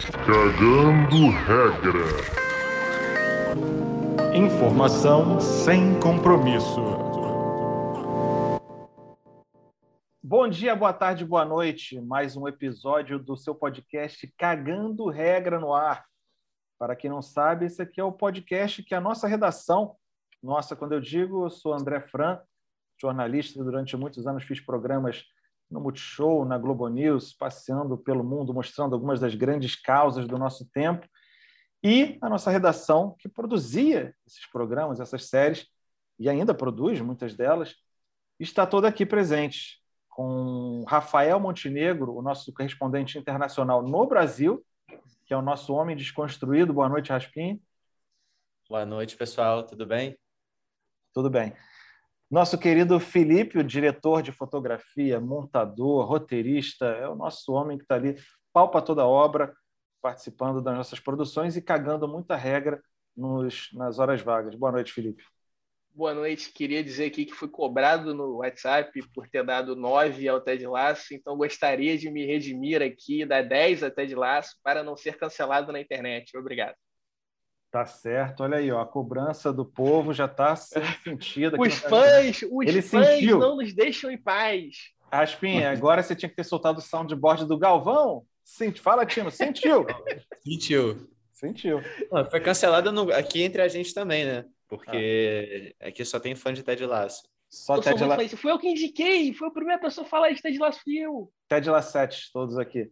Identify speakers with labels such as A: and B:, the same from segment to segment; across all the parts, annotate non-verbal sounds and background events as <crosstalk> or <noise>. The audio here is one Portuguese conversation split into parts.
A: Cagando regra.
B: Informação sem compromisso. Bom dia, boa tarde, boa noite. Mais um episódio do seu podcast Cagando Regra no Ar. Para quem não sabe, esse aqui é o podcast que a nossa redação, nossa, quando eu digo, eu sou André Fran, jornalista, durante muitos anos fiz programas no Multishow, na Globo News, passeando pelo mundo, mostrando algumas das grandes causas do nosso tempo. E a nossa redação, que produzia esses programas, essas séries, e ainda produz muitas delas, está toda aqui presente, com Rafael Montenegro, o nosso correspondente internacional no Brasil, que é o nosso homem desconstruído. Boa noite, Raspim.
C: Boa noite, pessoal. Tudo bem?
B: Tudo bem. Nosso querido Felipe, o diretor de fotografia, montador, roteirista, é o nosso homem que está ali, palpa toda a obra, participando das nossas produções e cagando muita regra nos, nas horas vagas. Boa noite, Felipe.
D: Boa noite. Queria dizer aqui que fui cobrado no WhatsApp por ter dado 9 ao Ted Laço, então gostaria de me redimir aqui, dar 10 a Ted Laço, para não ser cancelado na internet. Obrigado.
B: Tá certo, olha aí, ó, a cobrança do povo já está sendo sentida.
D: os fãs, os
B: Ele
D: fãs
B: sentiu.
D: não nos deixam em paz.
B: Aspinha, agora você tinha que ter soltado o soundboard do Galvão. Sente, fala, Tino, sentiu? <laughs>
C: Sentiu.
B: Sentiu.
C: Não, foi cancelada no- aqui entre a gente também, né? Porque aqui só tem fã de Ted Lasso.
B: Só
D: eu
B: Ted,
D: muito
B: La...
D: fã. Fui eu que indiquei, foi a primeira pessoa a falar de Ted Lasso, fui eu.
B: Ted Lassete, todos aqui.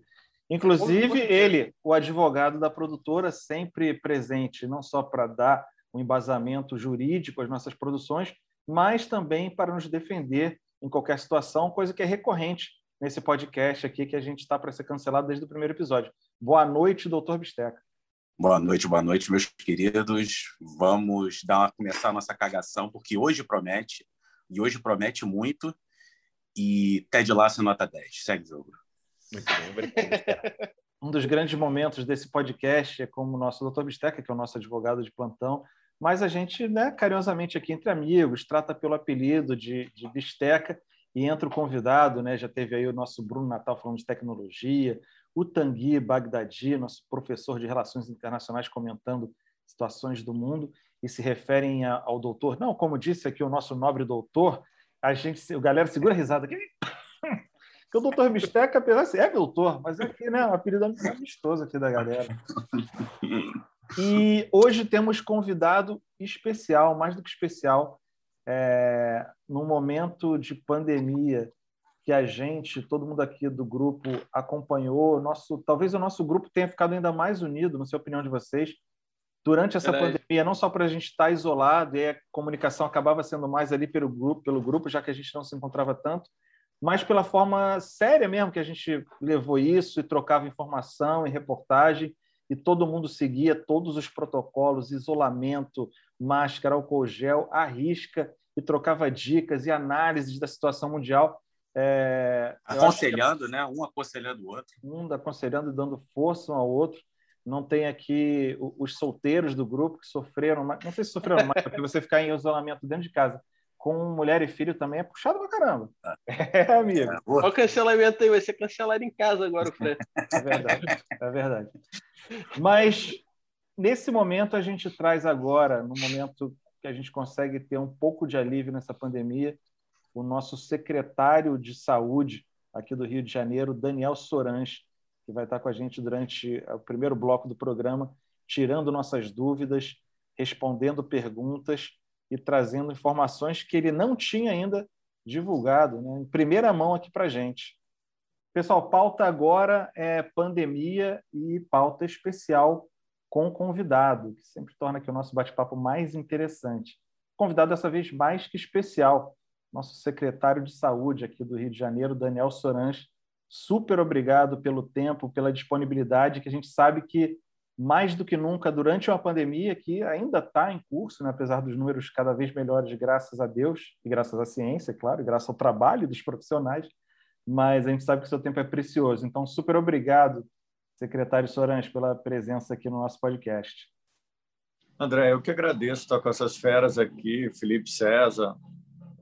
B: Inclusive, ele, o advogado da produtora, sempre presente, não só para dar um embasamento jurídico às nossas produções, mas também para nos defender em qualquer situação, coisa que é recorrente nesse podcast aqui, que a gente está para ser cancelado desde o primeiro episódio. Boa noite, doutor Bisteca.
E: Boa noite, boa noite, meus queridos. Vamos dar uma, começar a nossa cagação, porque hoje promete, e hoje promete muito, e Ted Lasso nota 10. Segue o jogo.
C: Muito bem, obrigado. <laughs>
B: Um dos grandes momentos desse podcast é como o nosso doutor Bisteca, que é o nosso advogado de plantão, mas a gente, né, carinhosamente aqui entre amigos, trata pelo apelido de, de Bisteca e entra o convidado, né? Já teve aí o nosso Bruno Natal falando de tecnologia, o Tanguy Bagdadi, nosso professor de Relações Internacionais, comentando situações do mundo e se referem ao doutor. Não, como disse aqui o nosso nobre doutor, a gente, o galera segura a risada aqui. Porque o doutor Bisteca, apesar de ser é doutor, mas é que, né, um apelido amistoso aqui da galera. E hoje temos convidado especial, mais do que especial, é, num momento de pandemia que a gente, todo mundo aqui do grupo acompanhou, nosso, talvez o nosso grupo tenha ficado ainda mais unido, não sei a opinião de vocês, durante essa pandemia, não só para a gente estar isolado e a comunicação acabava sendo mais ali pelo grupo, pelo grupo, já que a gente não se encontrava tanto, mas pela forma séria mesmo que a gente levou isso e trocava informação e reportagem e todo mundo seguia todos os protocolos, isolamento, máscara, álcool gel, à risca e trocava dicas e análises da situação mundial. É, eu acho que
E: Aconselhando, né? Um aconselhando o outro.
B: um aconselhando e dando força um ao outro. Não tem aqui os solteiros do grupo que sofreram. Não sei se sofreram mais, <laughs> porque você ficar em isolamento dentro de casa com mulher e filho também é puxado pra caramba. <laughs> É, amigo.
E: É,
D: Olha o cancelamento aí, vai ser cancelado em casa agora, o Fran.
B: É verdade, é verdade. Mas nesse momento a gente traz agora, no momento que a gente consegue ter um pouco de alívio nessa pandemia, o nosso secretário de saúde aqui do Rio de Janeiro, Daniel Sorange, que vai estar com a gente durante o primeiro bloco do programa, tirando nossas dúvidas, respondendo perguntas e trazendo informações que ele não tinha ainda divulgado, né, em primeira mão aqui para a gente. Pessoal, pauta agora é pandemia e pauta especial com convidado, que sempre torna aqui o nosso bate-papo mais interessante. Convidado dessa vez mais que especial, nosso secretário de saúde aqui do Rio de Janeiro, Daniel Sorange. Super obrigado pelo tempo, pela disponibilidade, que a gente sabe que mais do que nunca durante uma pandemia que ainda está em curso, né? apesar dos números cada vez melhores, graças a Deus e graças à ciência, claro, e graças ao trabalho dos profissionais, mas a gente sabe que o seu tempo é precioso. Então, super obrigado, secretário Sorange, pela presença aqui no nosso podcast.
F: André, eu que agradeço estar com essas feras aqui, Felipe César,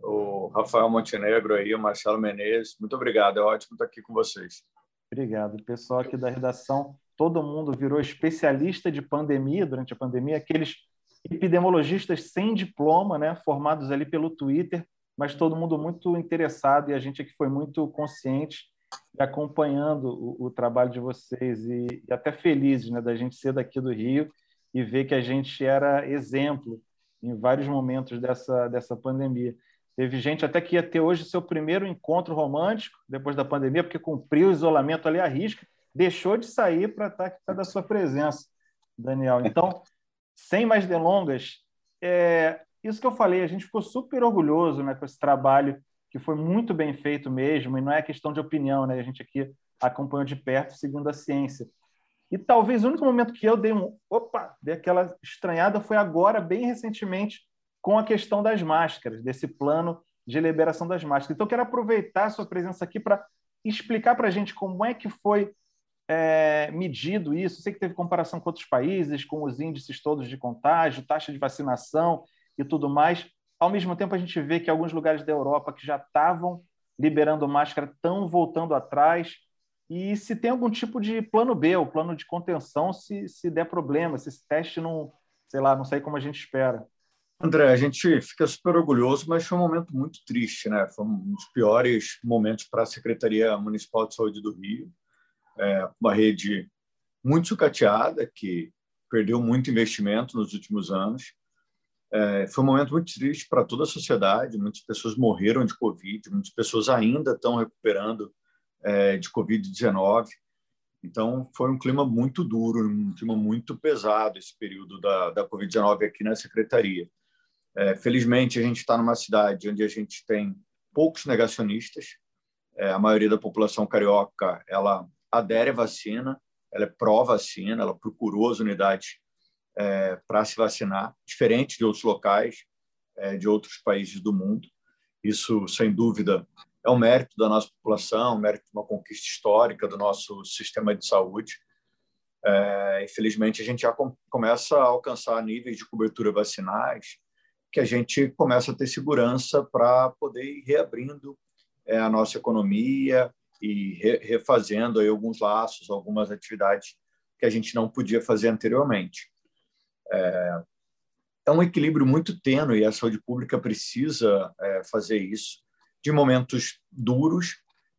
F: o Rafael Montenegro aí, o Marcelo Menezes. Muito obrigado, é ótimo estar aqui com vocês.
B: Obrigado. Pessoal aqui da redação todo mundo virou especialista de pandemia durante a pandemia, aqueles epidemiologistas sem diploma, né, formados ali pelo Twitter, mas todo mundo muito interessado e a gente aqui foi muito consciente e acompanhando o, o trabalho de vocês e, e, até felizes né, da gente ser daqui do Rio e ver que a gente era exemplo em vários momentos dessa, dessa pandemia. Teve gente até que ia ter hoje seu primeiro encontro romântico depois da pandemia, porque cumpriu o isolamento ali à risca, deixou de sair para estar aqui da sua presença, Daniel. Então, <laughs> sem mais delongas, é, isso que eu falei, a gente ficou super orgulhoso né, com esse trabalho que foi muito bem feito mesmo, e não é questão de opinião, né? A gente aqui acompanhou de perto, segundo a ciência. E talvez o único momento que eu dei um, opa, dei aquela estranhada foi agora, bem recentemente, com a questão das máscaras, desse plano de liberação das máscaras. Então, eu quero aproveitar a sua presença aqui para explicar para a gente como é que foi é, medido isso? Sei que teve comparação com outros países, com os índices todos de contágio, taxa de vacinação e tudo mais. Ao mesmo tempo, a gente vê que alguns lugares da Europa que já estavam liberando máscara estão voltando atrás. E se tem algum tipo de plano B, o plano de contenção, se, se der problema, se esse teste não, sei lá, não sair como a gente espera.
F: André, a gente fica super orgulhoso, mas foi um momento muito triste, né? Foi um dos piores momentos para a Secretaria Municipal de Saúde do Rio é, uma rede muito sucateada, que perdeu muito investimento nos últimos anos. É, foi um momento muito triste para toda a sociedade. Muitas pessoas morreram de Covid, muitas pessoas ainda estão recuperando é, de Covid-19. Então, foi um clima muito duro, um clima muito pesado esse período da, da Covid-19 aqui na Secretaria. É, felizmente, a gente está numa cidade onde a gente tem poucos negacionistas. É, a maioria da população carioca ela adere à vacina, ela é pró-vacina, ela procurou as unidades é, para se vacinar, diferente de outros locais, é, de outros países do mundo. Isso, sem dúvida, é um mérito da nossa população, um mérito de uma conquista histórica do nosso sistema de saúde. É, infelizmente, a gente já com, começa a alcançar níveis de cobertura vacinais que a gente começa a ter segurança para poder ir reabrindo é, a nossa economia, e re, refazendo aí alguns laços, algumas atividades que a gente não podia fazer anteriormente. É, é um equilíbrio muito tênue e a saúde pública precisa é, fazer isso de momentos duros,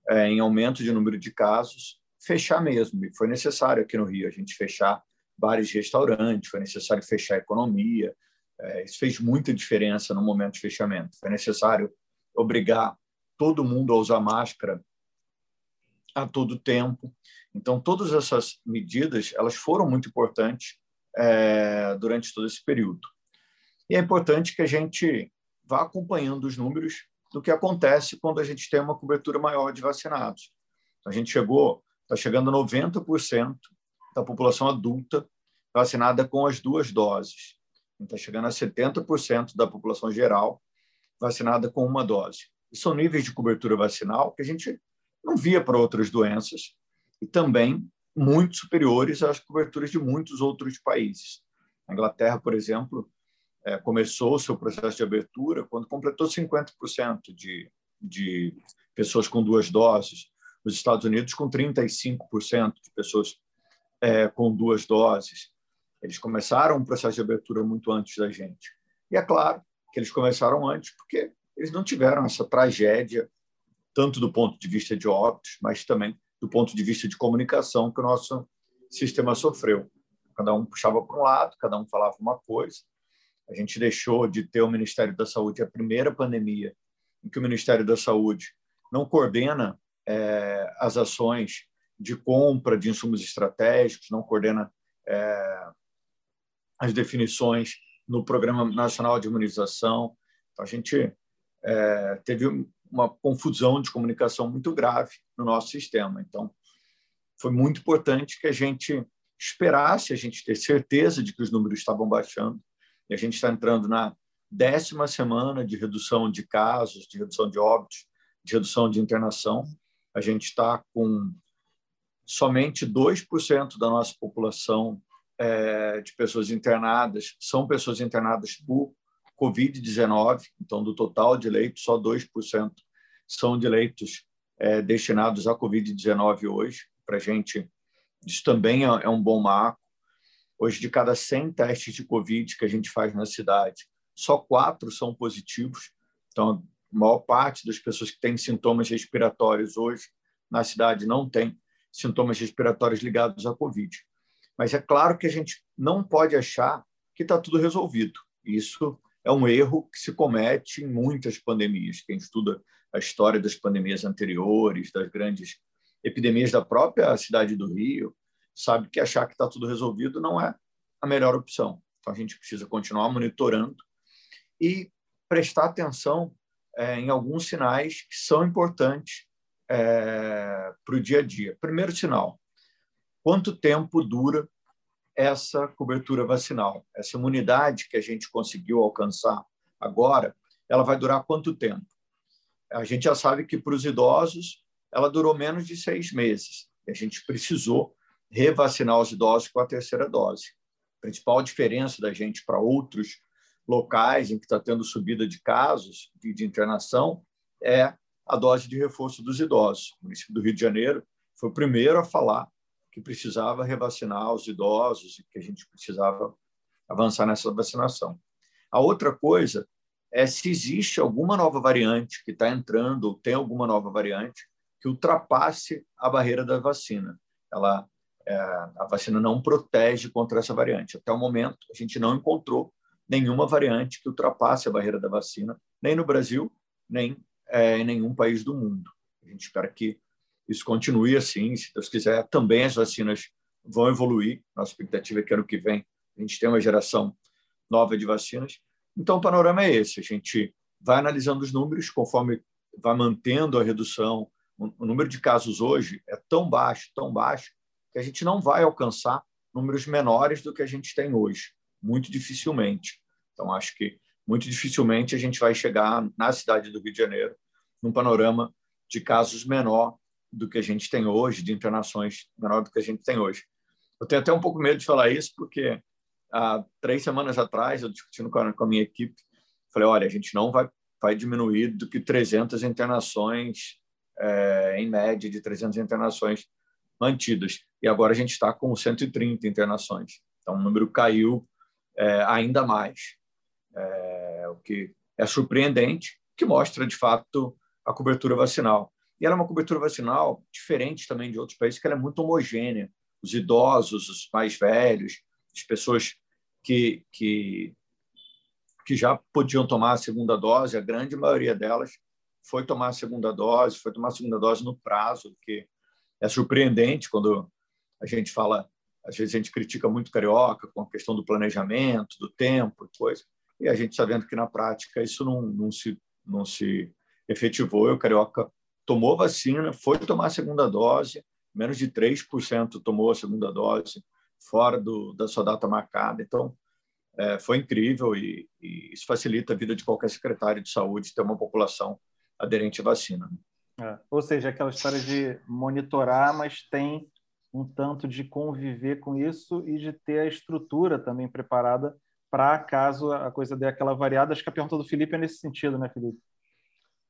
F: é, em aumento de número de casos, fechar mesmo. E foi necessário aqui no Rio a gente fechar bares e restaurantes, foi necessário fechar a economia. É, isso fez muita diferença no momento de fechamento. Foi necessário obrigar todo mundo a usar máscara a todo tempo. Então, todas essas medidas elas foram muito importantes é, durante todo esse período. E é importante que a gente vá acompanhando os números do que acontece quando a gente tem uma cobertura maior de vacinados. A gente chegou, está chegando a 90% da população adulta vacinada com as duas doses. Está chegando a 70% da população geral vacinada com uma dose. E são níveis de cobertura vacinal que a gente não via para outras doenças e também muito superiores às coberturas de muitos outros países. A Inglaterra, por exemplo, é, começou o seu processo de abertura quando completou 50% de, de pessoas com duas doses. Os Estados Unidos, com 35% de pessoas é, com duas doses. Eles começaram um processo de abertura muito antes da gente. E é claro que eles começaram antes porque eles não tiveram essa tragédia tanto do ponto de vista de óbitos, mas também do ponto de vista de comunicação que o nosso sistema sofreu. Cada um puxava para um lado, cada um falava uma coisa. A gente deixou de ter o Ministério da Saúde, a primeira pandemia em que o Ministério da Saúde não coordena é, as ações de compra de insumos estratégicos, não coordena é, as definições no Programa Nacional de Imunização. Então, a gente é, teve uma confusão de comunicação muito grave no nosso sistema. Então, foi muito importante que a gente esperasse, a gente ter certeza de que os números estavam baixando. E a gente está entrando na décima semana de redução de casos, de redução de óbitos, de redução de internação. A gente está com somente 2% da nossa população é, de pessoas internadas são pessoas internadas por Covid-19, então, do total de leitos, só 2% são de leitos é, destinados à Covid-19 hoje, para a gente Isso também é, é um bom marco. Hoje, de cada 100 testes de Covid que a gente faz na cidade, só quatro são positivos. Então, a maior parte das pessoas que têm sintomas respiratórios hoje na cidade não tem sintomas respiratórios ligados à Covid. Mas é claro que a gente não pode achar que está tudo resolvido. Isso é um erro que se comete em muitas pandemias. Quem estuda a história das pandemias anteriores, das grandes epidemias da própria cidade do Rio, sabe que achar que está tudo resolvido não é a melhor opção. Então, a gente precisa continuar monitorando e prestar atenção é, em alguns sinais que são importantes é, para o dia a dia. Primeiro sinal: quanto tempo dura essa cobertura vacinal? Essa imunidade que a gente conseguiu alcançar agora, ela vai durar quanto tempo? A gente já sabe que para os idosos ela durou menos de seis meses. A gente precisou revacinar os idosos com a terceira dose. A principal diferença da gente para outros locais em que está tendo subida de casos de, de internação é a dose de reforço dos idosos. O município do Rio de Janeiro foi o primeiro a falar que precisava revacinar os idosos e que a gente precisava avançar nessa vacinação. A outra coisa é se existe alguma nova variante que está entrando ou tem alguma nova variante que ultrapasse a barreira da vacina. Ela, é, a vacina não protege contra essa variante. Até o momento, a gente não encontrou nenhuma variante que ultrapasse a barreira da vacina, nem no Brasil, nem é, em nenhum país do mundo. A gente espera que isso continue assim, se Deus quiser. Também as vacinas vão evoluir. Nossa expectativa é que ano que vem a gente tenha uma geração nova de vacinas. Então, o panorama é esse: a gente vai analisando os números conforme vai mantendo a redução. O número de casos hoje é tão baixo, tão baixo, que a gente não vai alcançar números menores do que a gente tem hoje muito dificilmente. Então, acho que muito dificilmente a gente vai chegar na cidade do Rio de Janeiro num panorama de casos menor do que a gente tem hoje, de internações menor do que a gente tem hoje. Eu tenho até um pouco medo de falar isso, porque há três semanas atrás, eu discutindo com a, minha equipe, falei, olha, a gente não vai, vai diminuir do que 300 internações, é, em média, de 300 internações mantidas. E agora a gente está com 130 internações. Então, o número caiu é, ainda mais, é, o que é surpreendente, que mostra, de fato, a cobertura vacinal. E ela é uma cobertura vacinal diferente também de outros países, que ela é muito homogênea. Os idosos, os mais velhos, as pessoas que, que, que já podiam tomar a segunda dose, a grande maioria delas foi tomar a segunda dose, foi tomar a segunda dose no prazo, que é surpreendente quando a gente fala às vezes a gente critica muito carioca com a questão do planejamento, do tempo e coisa, e a gente sabendo que na prática isso não, não se não se efetivou. E o carioca tomou vacina, foi tomar a segunda dose, menos de 3% tomou a segunda dose fora do, da sua data marcada. Então, é, foi incrível e, e, isso facilita a vida de qualquer secretário de saúde ter uma população aderente à vacina.
B: É, ou seja, aquela história de monitorar, mas tem um tanto de conviver com isso e de ter a estrutura também preparada para caso a coisa dê aquela variada. Acho que a pergunta do Felipe é nesse sentido, né, Felipe?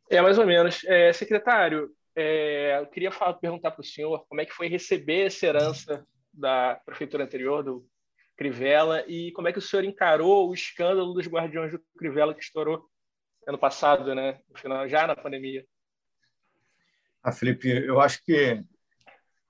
D: É, mais ou menos. É, secretário, é, eu queria falar, perguntar para o senhor como é que foi receber essa herança da prefeitura anterior, do Crivella, e como é que o senhor encarou o escândalo dos guardiões do Crivella que estourou ano passado, né, no final, já na pandemia.
F: Ah, Felipe, eu acho que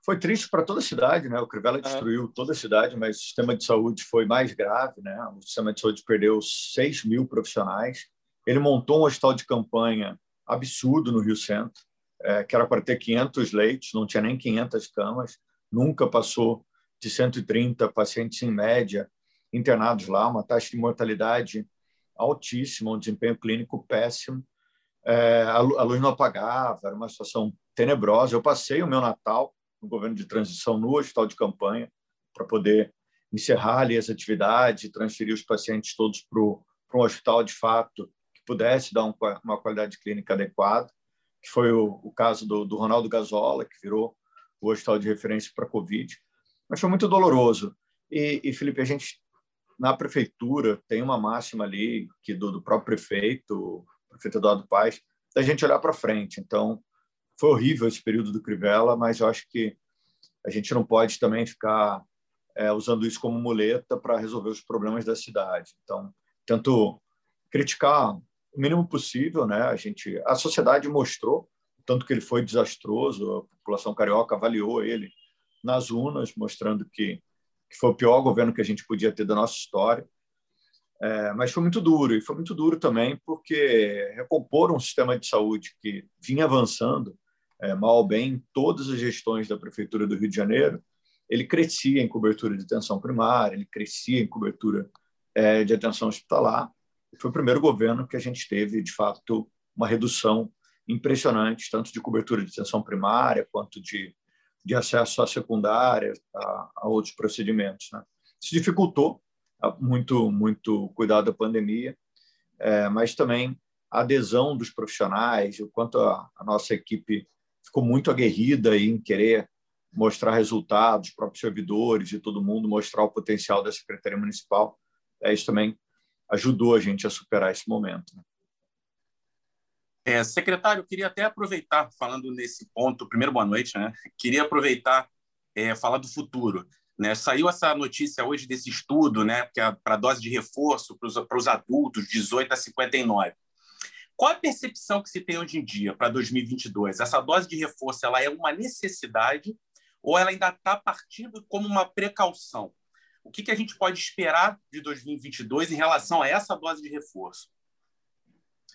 F: foi triste para toda a cidade, né? O Crivella destruiu toda a cidade, mas o sistema de saúde foi mais grave, né? O sistema de saúde perdeu 6 mil profissionais. Ele montou um hospital de campanha absurdo no Rio Centro, é, que era para ter 500 leitos, não tinha nem 500 camas, nunca passou de 130 pacientes em média internados lá, uma taxa de mortalidade altíssima, um desempenho clínico péssimo. É, a luz não apagava, era uma situação tenebrosa. Eu passei o meu Natal no governo de transição no hospital de campanha para poder encerrar ali as atividades transferir os pacientes todos para um hospital de fato pudesse dar um, uma qualidade clínica adequada, que foi o, o caso do, do, Ronaldo Gazola, que virou o hospital de referência para Covid. Mas foi muito doloroso. E, e, Felipe, a gente, na prefeitura, tem uma máxima ali que do, do próprio prefeito, o prefeito Eduardo Paes, da gente olhar para frente. Então, foi horrível esse período do Crivella, mas eu acho que a gente não pode também ficar é, usando isso como muleta para resolver os problemas da cidade. Então, tanto criticar o mínimo possível, né? A gente, a sociedade mostrou tanto que ele foi desastroso, a população carioca avaliou ele nas urnas, mostrando que, que foi o pior governo que a gente podia ter da nossa história. É, mas foi muito duro, e foi muito duro também porque recompor um sistema de saúde que vinha avançando, é, mal ou bem, todas as gestões da Prefeitura do Rio de Janeiro, ele crescia em cobertura de atenção primária, ele crescia em cobertura é, de atenção hospitalar. Foi o primeiro governo que a gente teve, de fato, uma redução impressionante, tanto de cobertura de atenção primária quanto de, de acesso à secundária, a, a outros procedimentos. Né? Isso dificultou muito, muito cuidado da pandemia, é, mas também a adesão dos profissionais, o quanto a, a nossa equipe ficou muito aguerrida em querer mostrar resultados, próprios servidores e todo mundo mostrar o potencial da Secretaria Municipal. É, isso também ajudou a gente a superar esse momento. Né?
E: É, secretário, queria até aproveitar, falando nesse ponto, primeiro, boa noite, né? Queria aproveitar, é, falar do futuro. Né? Saiu essa notícia hoje desse estudo né, é para dose de reforço para os adultos, 18 a 59. Qual a percepção que se tem hoje em dia para 2022? Essa dose de reforço ela é uma necessidade ou ela ainda está partindo como uma precaução? O que, que a gente pode esperar de 2022 em relação a essa dose de reforço?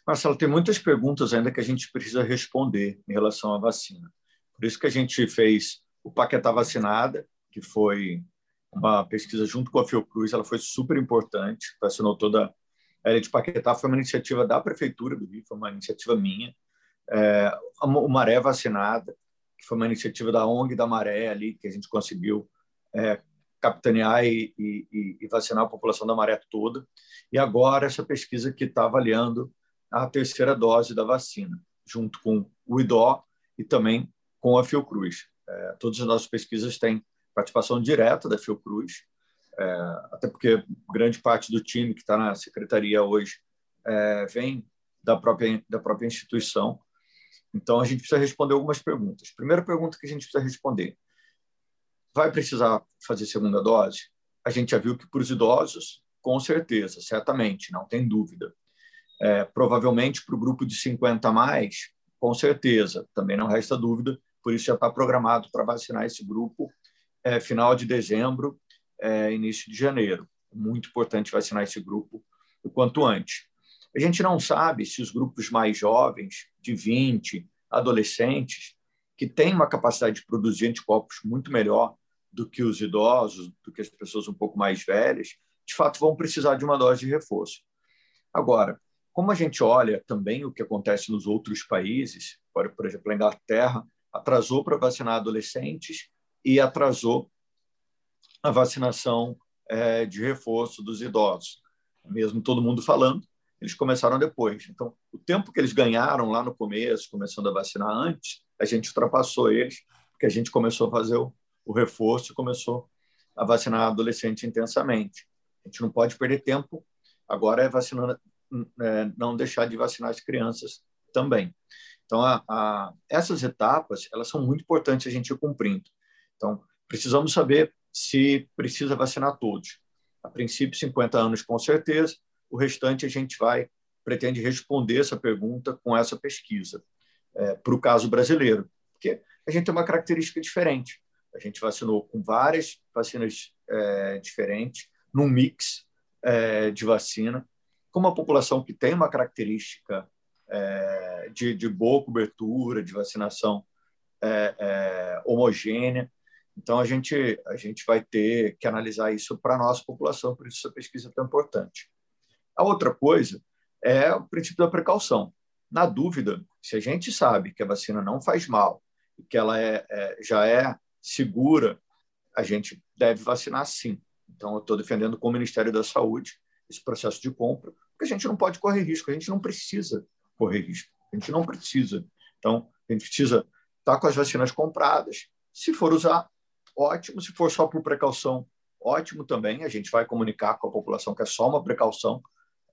F: Marcelo, tem muitas perguntas ainda que a gente precisa responder em relação à vacina. Por isso que a gente fez o Paquetá Vacinada, que foi uma pesquisa junto com a Fiocruz, ela foi super importante, vacinou toda a área de Paquetá, foi uma iniciativa da Prefeitura do Rio, foi uma iniciativa minha. É, o Maré Vacinada, que foi uma iniciativa da ONG da Maré ali, que a gente conseguiu é, capitanear e, e, e, vacinar a população da Maré toda. E agora essa pesquisa que está avaliando a terceira dose da vacina, junto com o IDO e também com a Fiocruz. É, todas as nossas pesquisas têm participação direta da Fiocruz, é, até porque grande parte do time que está na secretaria hoje é, vem da própria, da própria instituição. Então, a gente precisa responder algumas perguntas. Primeira pergunta que a gente precisa responder: vai precisar fazer segunda dose? A gente já viu que para os idosos, com certeza, certamente, não tem dúvida. É, provavelmente para o grupo de 50 a mais, com certeza, também não resta dúvida, por isso já está programado para vacinar esse grupo é, final de dezembro, é, início de janeiro. Muito importante vacinar esse grupo o quanto antes. A gente não sabe se os grupos mais jovens, de 20, adolescentes, que têm uma capacidade de produzir anticorpos muito melhor do que os idosos, do que as pessoas um pouco mais velhas, de fato vão precisar de uma dose de reforço. Agora, como a gente olha também o que acontece nos outros países, por exemplo, a Inglaterra atrasou para vacinar adolescentes e atrasou a vacinação é, de reforço dos idosos. Mesmo todo mundo falando, eles começaram depois. Então, o tempo que eles ganharam lá no começo, começando a vacinar antes, a gente ultrapassou eles, porque a gente começou a fazer o, o reforço e começou a vacinar adolescente intensamente. A gente não pode perder tempo. Agora é vacinando, é, não deixar de vacinar as crianças também. Então, a, a, essas etapas elas são muito importantes a gente ir cumprindo. Então, precisamos saber se precisa vacinar todos. A princípio, 50 anos com certeza, o restante a gente vai pretende responder essa pergunta com essa pesquisa é, para o caso brasileiro, porque a gente tem uma característica diferente. A gente vacinou com várias vacinas é, diferentes, num mix é, de vacina, com uma população que tem uma característica é, de, de, boa cobertura, de vacinação é, é, homogênea. Então, a gente, a gente vai ter que analisar isso para a nossa população, por isso essa pesquisa é tão importante. A outra coisa é o princípio da precaução. Na dúvida, se a gente sabe que a vacina não faz mal que ela é, é já é segura, a gente deve vacinar sim. Então, eu estou defendendo com o Ministério da Saúde esse processo de compra, porque a gente não pode correr risco, a gente não precisa correr risco, a gente não precisa. Então, a gente precisa estar com as vacinas compradas. Se for usar, ótimo. Se for só por precaução, ótimo também. A gente vai comunicar com a população que é só uma precaução,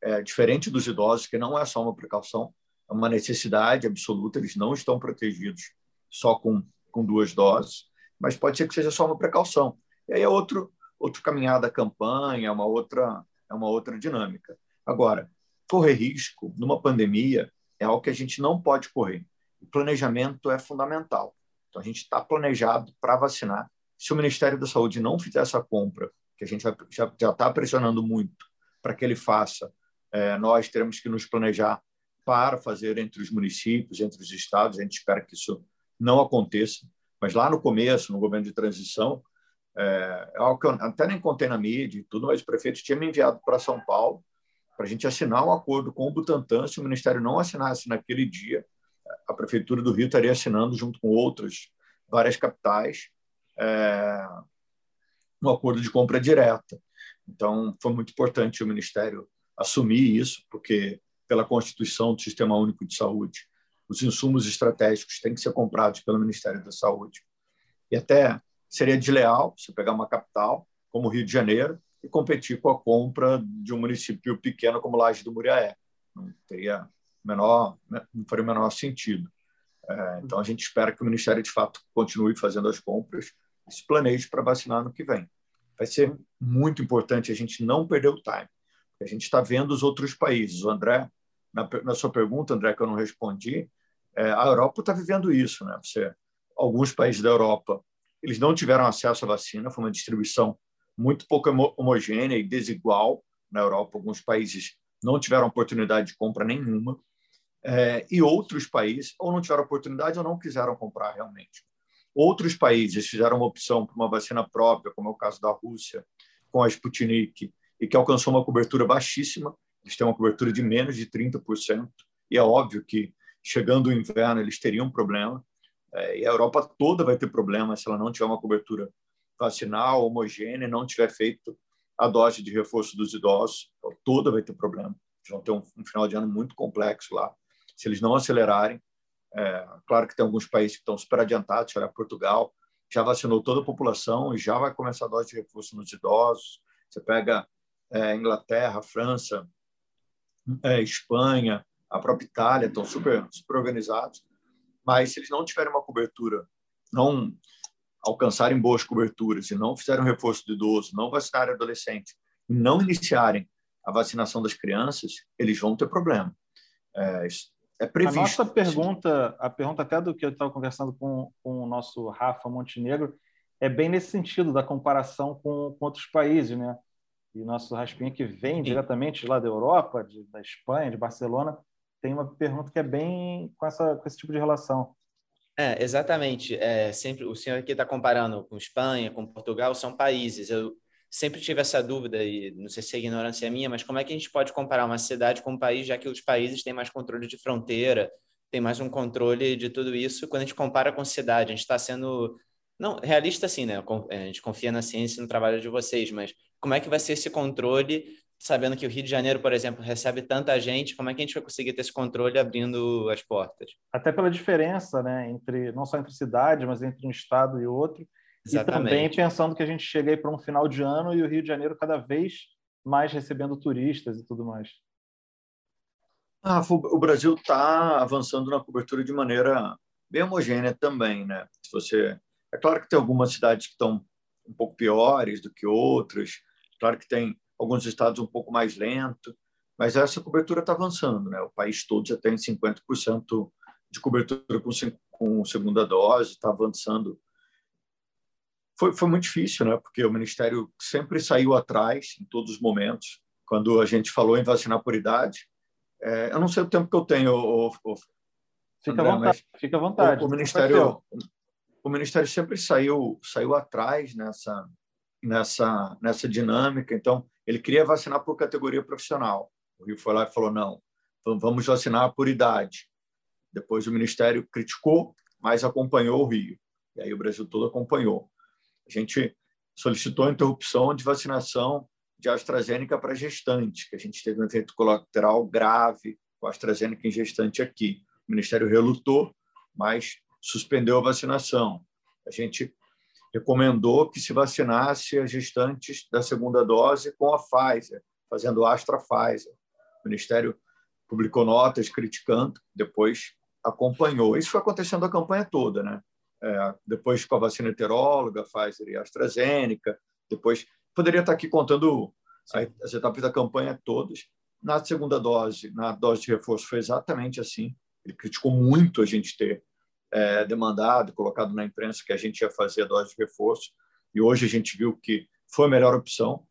F: é, diferente dos idosos, que não é só uma precaução, é uma necessidade absoluta, eles não estão protegidos só com, com duas doses. Mas pode ser que seja só uma precaução. E aí é outro, outro caminhar da campanha, é uma outra, é uma outra dinâmica. Agora, correr risco numa pandemia é algo que a gente não pode correr. O planejamento é fundamental. Então, a gente está planejado para vacinar. Se o Ministério da Saúde não fizer essa compra, que a gente já está pressionando muito para que ele faça, é, nós teremos que nos planejar para fazer entre os municípios, entre os estados. A gente espera que isso não aconteça. Mas lá no começo, no governo de transição, é, é que eu até nem contei na mídia e tudo, mas o prefeito tinha me enviado para São Paulo para a gente assinar um acordo com o Butantan. Se o Ministério não assinasse naquele dia, a Prefeitura do Rio estaria assinando, junto com outras várias capitais, é, um acordo de compra direta. Então, foi muito importante o Ministério assumir isso, porque, pela Constituição do Sistema Único de Saúde, os insumos estratégicos têm que ser comprados pelo Ministério da Saúde. E até seria desleal você pegar uma capital como o Rio de Janeiro e competir com a compra de um município pequeno como Laje do Muriaé. Não teria menor, não faria o menor sentido. É, então, a gente espera que o Ministério, de fato, continue fazendo as compras e se planeje para vacinar no que vem. Vai ser muito importante a gente não perder o time. A gente está vendo os outros países. O André, na, na, sua pergunta, André, que eu não respondi, é, a Europa está vivendo isso. Né? Você, alguns países da Europa eles não tiveram acesso à vacina, foi uma distribuição muito pouco homogênea e desigual na Europa. Alguns países não tiveram oportunidade de compra nenhuma, é, e outros países ou não tiveram oportunidade ou não quiseram comprar realmente. Outros países fizeram uma opção por uma vacina própria, como é o caso da Rússia, com a Sputnik, e que alcançou uma cobertura baixíssima, eles têm uma cobertura de menos de 30%, e é óbvio que, chegando o inverno, eles teriam problema, é, e a Europa toda vai ter problema se ela não tiver uma cobertura vacinal homogênea, não tiver feito a dose de reforço dos idosos, então, toda vai ter problema. Eles vão ter um, um final de ano muito complexo lá. Se eles não acelerarem, é, claro que tem alguns países que estão super adiantados, olha Portugal, já vacinou toda a população e já vai começar a dose de reforço nos idosos. Você pega é, Inglaterra, França, é, Espanha, a própria Itália, estão super, super organizados. Mas se eles não tiverem uma cobertura, não alcançarem boas coberturas e não fizerem reforço do idoso, não vacinarem adolescente, não iniciarem a vacinação das crianças, eles vão ter problema. É, é previsto.
B: A nossa pergunta, a pergunta até do que eu estava conversando com, com o nosso Rafa Montenegro, é bem nesse sentido da comparação com, com outros países, né? E nosso Raspinha, que vem Sim. diretamente lá da Europa, de, da Espanha, de Barcelona, tem uma pergunta que é bem com, essa, com esse tipo de relação.
C: É, exatamente. É, sempre o senhor aqui está comparando com Espanha, com Portugal, são países. Eu sempre tive essa dúvida e não sei se é ignorância minha, mas como é que a gente pode comparar uma cidade com um país, já que os países têm mais controle de fronteira, tem mais um controle de tudo isso? Quando a gente compara com cidade, a gente está sendo não realista, assim, né? A gente confia na ciência e no trabalho de vocês, mas como é que vai ser esse controle sabendo que o Rio de Janeiro, por exemplo, recebe tanta gente, como é que a gente vai conseguir ter esse controle abrindo as portas?
B: Até pela diferença, né, entre não só entre cidades, mas entre um estado e outro. Exatamente. E também pensando que a gente chega aí para um final de ano e o Rio de Janeiro cada vez mais recebendo turistas e tudo mais.
F: Ah, o Brasil está avançando na cobertura de maneira bem homogênea também, né? Se você é claro que tem algumas cidades que estão um pouco piores do que outras, claro que tem alguns estados um pouco mais lento, mas essa cobertura está avançando. Né? O país todo já tem 50% de cobertura com, com segunda dose, está avançando. Foi, foi muito difícil, né? porque o Ministério sempre saiu atrás em todos os momentos. Quando a gente falou em vacinar por idade, é, eu não sei o tempo que eu tenho, o, o,
B: Fica, André, à vontade, fica à vontade.
F: O, o Ministério, o Ministério sempre saiu, saiu atrás nessa, nessa, nessa dinâmica. Então, ele queria vacinar por categoria profissional. O Rio foi lá e falou: não, vamos vacinar por idade. Depois o Ministério criticou, mas acompanhou o Rio. E aí o Brasil todo acompanhou. A gente solicitou a interrupção de vacinação de AstraZeneca para gestante, que a gente teve um efeito colateral grave com a AstraZeneca em gestante aqui. O Ministério relutou, mas suspendeu a vacinação. A gente recomendou que se vacinasse as gestantes da segunda dose com a Pfizer, fazendo Astra-Pfizer. O Ministério publicou notas criticando, depois acompanhou. Isso foi acontecendo a campanha toda, né? é, depois com a vacina heteróloga, Pfizer e AstraZeneca, depois poderia estar aqui contando as etapas da campanha todas. Na segunda dose, na dose de reforço, foi exatamente assim. Ele criticou muito a gente ter é, demandado, colocado na imprensa que a gente ia fazer a dose de reforço, e hoje a gente viu que foi a melhor opção.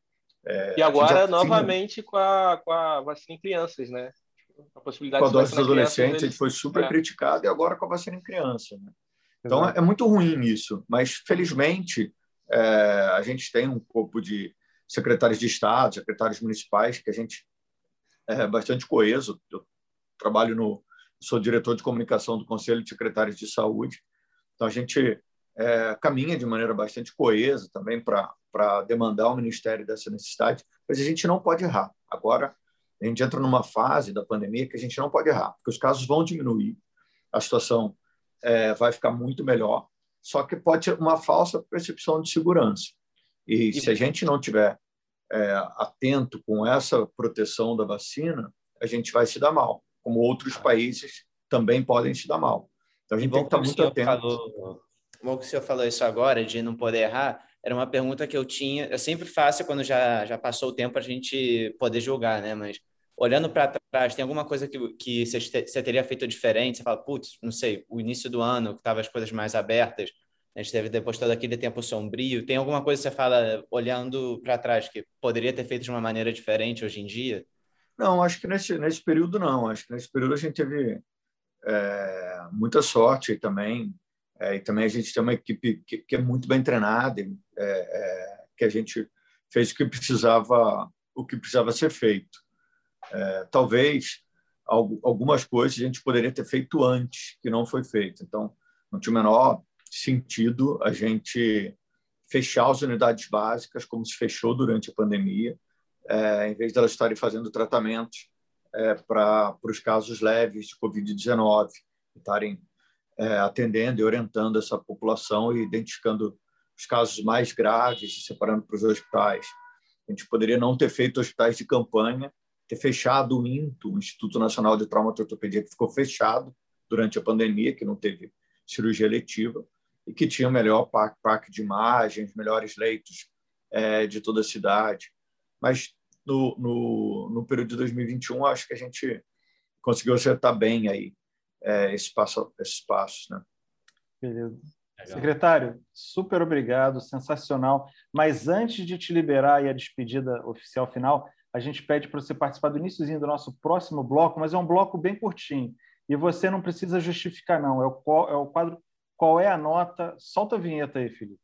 D: É, e agora, novamente, com a, com a vacina em crianças, né?
F: A possibilidade com a dose dos adolescentes, gente foi super é. criticado, e agora com a vacina em criança. Né? Então, é muito ruim isso, mas, felizmente, é, a gente tem um corpo de secretários de Estado, secretários municipais, que a gente é bastante coeso. Eu trabalho no. Sou diretor de comunicação do Conselho de Secretários de Saúde, então a gente é, caminha de maneira bastante coesa também para demandar ao Ministério dessa necessidade, mas a gente não pode errar. Agora, a gente entra numa fase da pandemia que a gente não pode errar, porque os casos vão diminuir, a situação é, vai ficar muito melhor, só que pode ser uma falsa percepção de segurança. E, e se a gente não tiver é, atento com essa proteção da vacina, a gente vai se dar mal, como outros países também podem se dar mal. Então a gente tem que estar muito atento.
C: Falou, bom que o senhor falou isso agora, de não poder errar, era uma pergunta que eu tinha, é sempre fácil quando já, já passou o tempo a gente poder julgar, né? Mas olhando para trás, tem alguma coisa que, que você, você teria feito diferente? Você fala, putz, não sei, o início do ano, que estava as coisas mais abertas, a gente teve depois todo aquele tempo sombrio. Tem alguma coisa que você fala, olhando para trás, que poderia ter feito de uma maneira diferente hoje em dia?
F: Não, acho que nesse, nesse período não. Acho que nesse período a gente teve é, muita sorte também. É, e também a gente tem uma equipe que, que é muito bem treinada, é, é que a gente fez o que precisava, o que precisava ser feito. É, talvez algumas coisas a gente poderia ter feito antes, que não foi feito. Então, não tinha o menor sentido a gente fechar as unidades básicas como se fechou durante a pandemia, é, em vez de elas estarem fazendo tratamentos é, para os casos leves de Covid-19, estarem é, atendendo e orientando essa população e identificando os casos mais graves e separando para os hospitais. A gente poderia não ter feito hospitais de campanha ter fechado o INTO, o Instituto Nacional de Trauma e Ortopedia, que ficou fechado durante a pandemia, que não teve cirurgia letiva, e que tinha o melhor parque, de imagens, melhores leitos é, de toda a cidade. Mas no, no, no, período de 2021, acho que a gente conseguiu acertar bem aí é, esse passo, esses passos. Né?
B: Beleza. Legal. Secretário, super obrigado, sensacional. Mas antes de te liberar e a despedida oficial final, a gente pede para você participar do iníciozinho do nosso próximo bloco, mas é um bloco bem curtinho. E você não precisa justificar, não. É o, é o quadro Qual é a nota? Solta a vinheta aí, Felipe.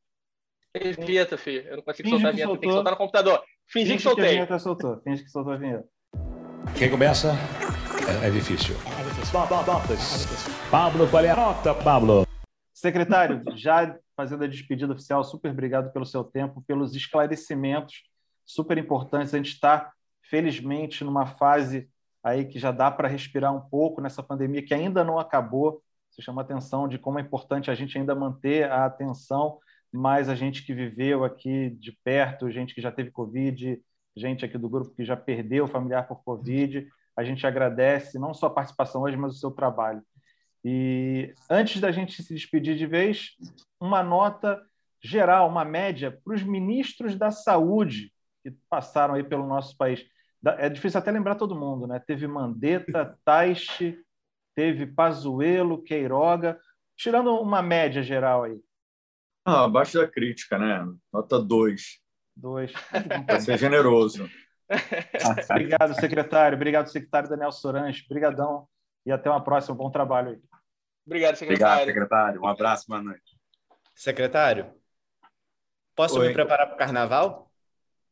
D: Vinheta, filho. Eu não consigo Finge soltar a vinheta, tem que soltar no computador. Finge, Finge que soltei. Que a
B: vinheta soltou. Finge que soltou a vinheta.
A: Quem começa? É, é difícil. É difícil. Pablo, qual é a nota, Pablo?
B: Secretário, já fazendo a despedida oficial, super obrigado pelo seu tempo, pelos esclarecimentos super importantes. A gente está, felizmente, numa fase aí que já dá para respirar um pouco nessa pandemia que ainda não acabou. Você chama a atenção de como é importante a gente ainda manter a atenção, mas a gente que viveu aqui de perto, gente que já teve Covid, gente aqui do grupo que já perdeu familiar por Covid, a gente agradece não só a participação hoje, mas o seu trabalho. E antes da gente se despedir de vez, uma nota geral, uma média para os ministros da saúde que passaram aí pelo nosso país. É difícil até lembrar todo mundo, né? Teve Mandetta, Taixe, teve Pazuello, Queiroga, tirando uma média geral aí.
F: Ah, abaixo da crítica, né? Nota 2.
B: 2.
F: Para ser generoso. <laughs>
B: Obrigado, secretário. Obrigado, secretário Daniel Sorange. Obrigadão e até uma próxima. Bom trabalho aí.
D: Obrigado, secretário.
E: Obrigado, secretário. Um abraço, boa noite.
C: Secretário, posso Oi. me preparar para o carnaval?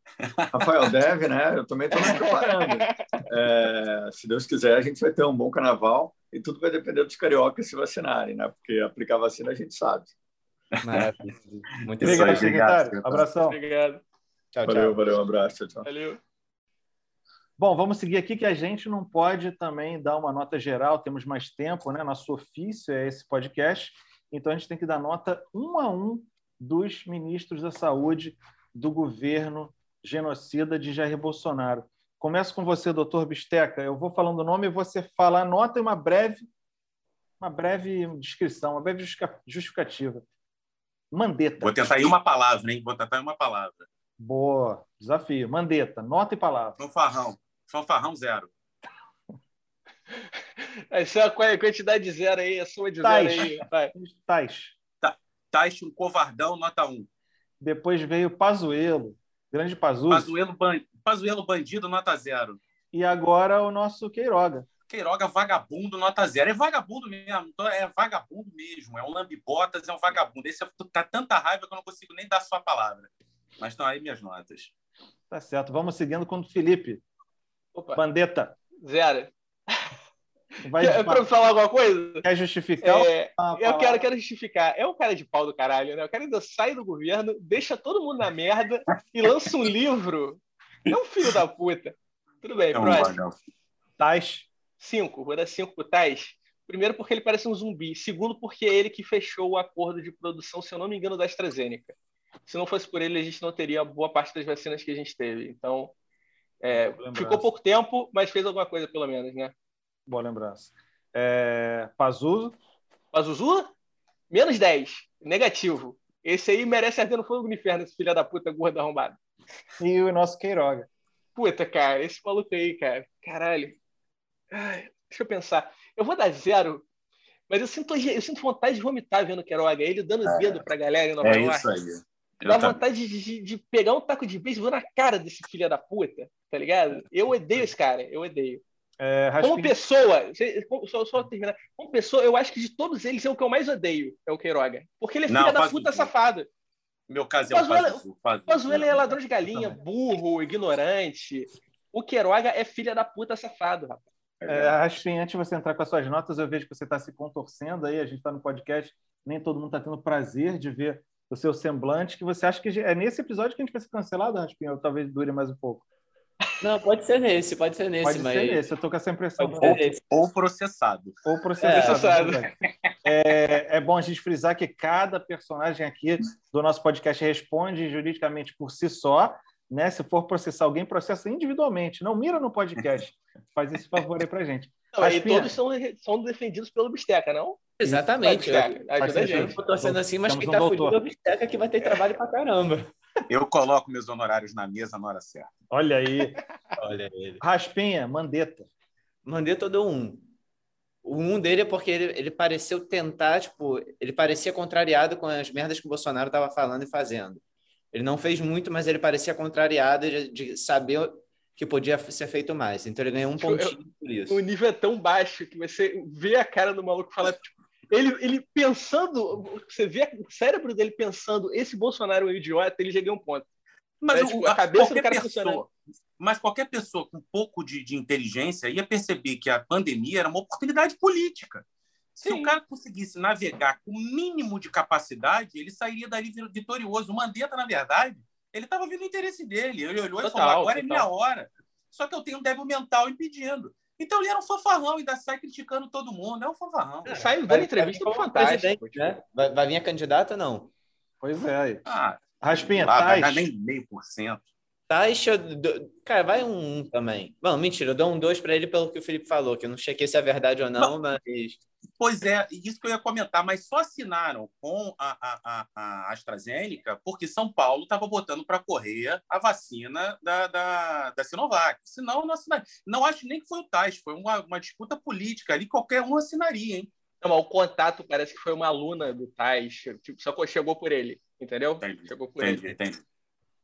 C: <laughs>
F: Rafael, deve, né? Eu também estou me preparando. É, se Deus quiser, a gente vai ter um bom carnaval e tudo vai depender dos cariocas se vacinarem, né? Porque aplicar vacina a gente sabe. <laughs>
B: Maravilha. Muito obrigado, secretário. Abração.
D: Obrigado.
F: Tchau, valeu, tchau. valeu, um abraço. Tchau.
D: Valeu.
B: Bom, vamos seguir aqui que a gente não pode também dar uma nota geral, temos mais tempo, né? Nosso ofício é esse podcast, então a gente tem que dar nota um a um dos ministros da saúde do governo genocida de Jair Bolsonaro. Começo com você, doutor Bisteca. Eu vou falando o nome e você fala a nota e uma breve, uma breve descrição, uma breve justificativa. Mandeta.
E: Vou tentar em uma palavra, hein? Vou tentar em uma palavra.
B: Boa, desafio. Mandeta, nota e palavra.
E: Fanfarrão. Fanfarrão zero.
D: Essa <laughs> é a quantidade de zero aí, a sua de Tais. zero aí. Vai.
B: Tais.
E: Tais, um covardão, nota um.
B: Depois veio Pazuelo, grande Pazuzu.
E: Pazuelo, ban... Pazuelo bandido, nota zero.
B: E agora o nosso Queiroga.
E: Queiroga vagabundo, nota zero. É vagabundo mesmo, é vagabundo mesmo. É um lambibotas, é um vagabundo. Esse é, tá tanta raiva que eu não consigo nem dar sua palavra. Mas estão aí minhas notas.
B: Tá certo. Vamos seguindo com o Felipe. Opa. Bandeta.
D: Zero. Vai Quer, <laughs> pra falar alguma coisa?
B: Quer justificar?
D: É, eu quero, quero justificar. É um cara de pau do caralho, né? O cara ainda sai do governo, deixa todo mundo na merda e lança um livro. É um filho da puta. Tudo bem, é um próximo.
B: Tais.
D: Cinco. Vou dar cinco pro Tais. Primeiro, porque ele parece um zumbi. Segundo, porque é ele que fechou o acordo de produção, se eu não me engano, da AstraZeneca. Se não fosse por ele, a gente não teria boa parte das vacinas que a gente teve. Então, é, ficou pouco tempo, mas fez alguma coisa, pelo menos, né?
B: Boa lembrança. É... Pazuzu?
D: Pazuzu? Menos 10. Negativo. Esse aí merece arder no fogo do inferno, esse filho da puta gordo arrombado.
B: E o nosso Queiroga.
D: Puta, cara, esse maluco aí, cara. Caralho. Ai, deixa eu pensar. Eu vou dar zero, mas eu sinto, eu sinto vontade de vomitar vendo o Queiroga. Ele dando é, dedo pra galera em Nova
E: é York. Isso aí.
D: Dá vontade de, de, de, pegar um taco de beisebol na cara desse filho da puta, tá ligado? Eu odeio esse cara, eu odeio. É, como pessoa, só, só terminar, como pessoa, eu acho que de todos eles é o que eu mais odeio, é o Queiroga. Porque ele é filho da puta safado.
E: Meu caso é o Pazuello.
D: Pazuello é ladrão de galinha, burro, ignorante. O Queiroga é filha da puta safado, rapaz.
B: É, Raspin, antes de você entrar com as suas notas, eu vejo que você está se contorcendo aí, a gente está no podcast, nem todo mundo está tendo prazer de ver o seu semblante, que você acha que é nesse episódio que a gente vai ser cancelado, Raspin, ou talvez dure mais um pouco.
C: Não, pode ser nesse, pode ser nesse,
B: pode
C: mas...
B: ser nesse, eu tô com essa impressão.
E: Ou, ou, processado.
B: Ou processado. É. É, é, bom a gente frisar que cada personagem aqui do nosso podcast responde juridicamente por si só, né? Se for processar alguém, processa individualmente, não mira no podcast. <laughs> Faz esse favor aí pra gente.
D: Não, e todos são, são defendidos pelo Bisteca, não?
C: Exatamente. Ajuda a gente. Eu tô sendo assim, mas quem tá fudido é o Bisteca que vai ter trabalho pra caramba.
E: Eu coloco meus honorários na mesa na hora certa.
B: Olha aí. Olha ele. Raspinha, Mandetta.
C: Mandetta eu dou um. O um dele é porque ele, ele pareceu tentar, tipo, ele parecia contrariado com as merdas que o Bolsonaro estava falando e fazendo. Ele não fez muito, mas ele parecia contrariado de, de saber que podia ser feito mais. Então ele ganhou um tipo, pontinho por isso.
D: O nível é tão baixo que você vê a cara do maluco falar, tipo, ele, ele pensando, você vê o cérebro dele pensando, esse Bolsonaro é um idiota, ele já ganhou um ponto.
E: Mas é, tipo, a cabeça do cara pessoa, Mas qualquer pessoa com um pouco de, de, inteligência ia perceber que a pandemia era uma oportunidade política. Se Sim. o cara conseguisse navegar com o mínimo de capacidade, ele sairia dali vitorioso. O Mandetta, na verdade, ele estava vendo o interesse dele. Ele olhou total, e falou: agora total. é minha hora. Só que eu tenho um débil mental impedindo. Então ele era um fanfarrão, ainda sai criticando todo mundo. É um fanfarrão.
D: É, sai dando entrevista no Fantástico.
C: Né? Vai, vai vir a candidata não?
B: Pois é. Aí.
E: Ah, Raspinha, lá, Vai dar nem meio por cento.
C: Tais, cara, vai um também. Bom, mentira, eu dou um dois para ele pelo que o Felipe falou, que eu não chequei se é verdade ou não, mas.
E: Pois é, isso que eu ia comentar, mas só assinaram com a, a, a AstraZeneca porque São Paulo estava botando para correr a vacina da, da, da Sinovac. Senão, não assinaria. Não acho nem que foi o Tais, foi uma, uma disputa política ali, qualquer um assinaria, hein?
D: Não, o contato parece que foi uma aluna do Tais, tipo, só chegou por ele, entendeu? Entendi, chegou por entendi, ele. Entendi.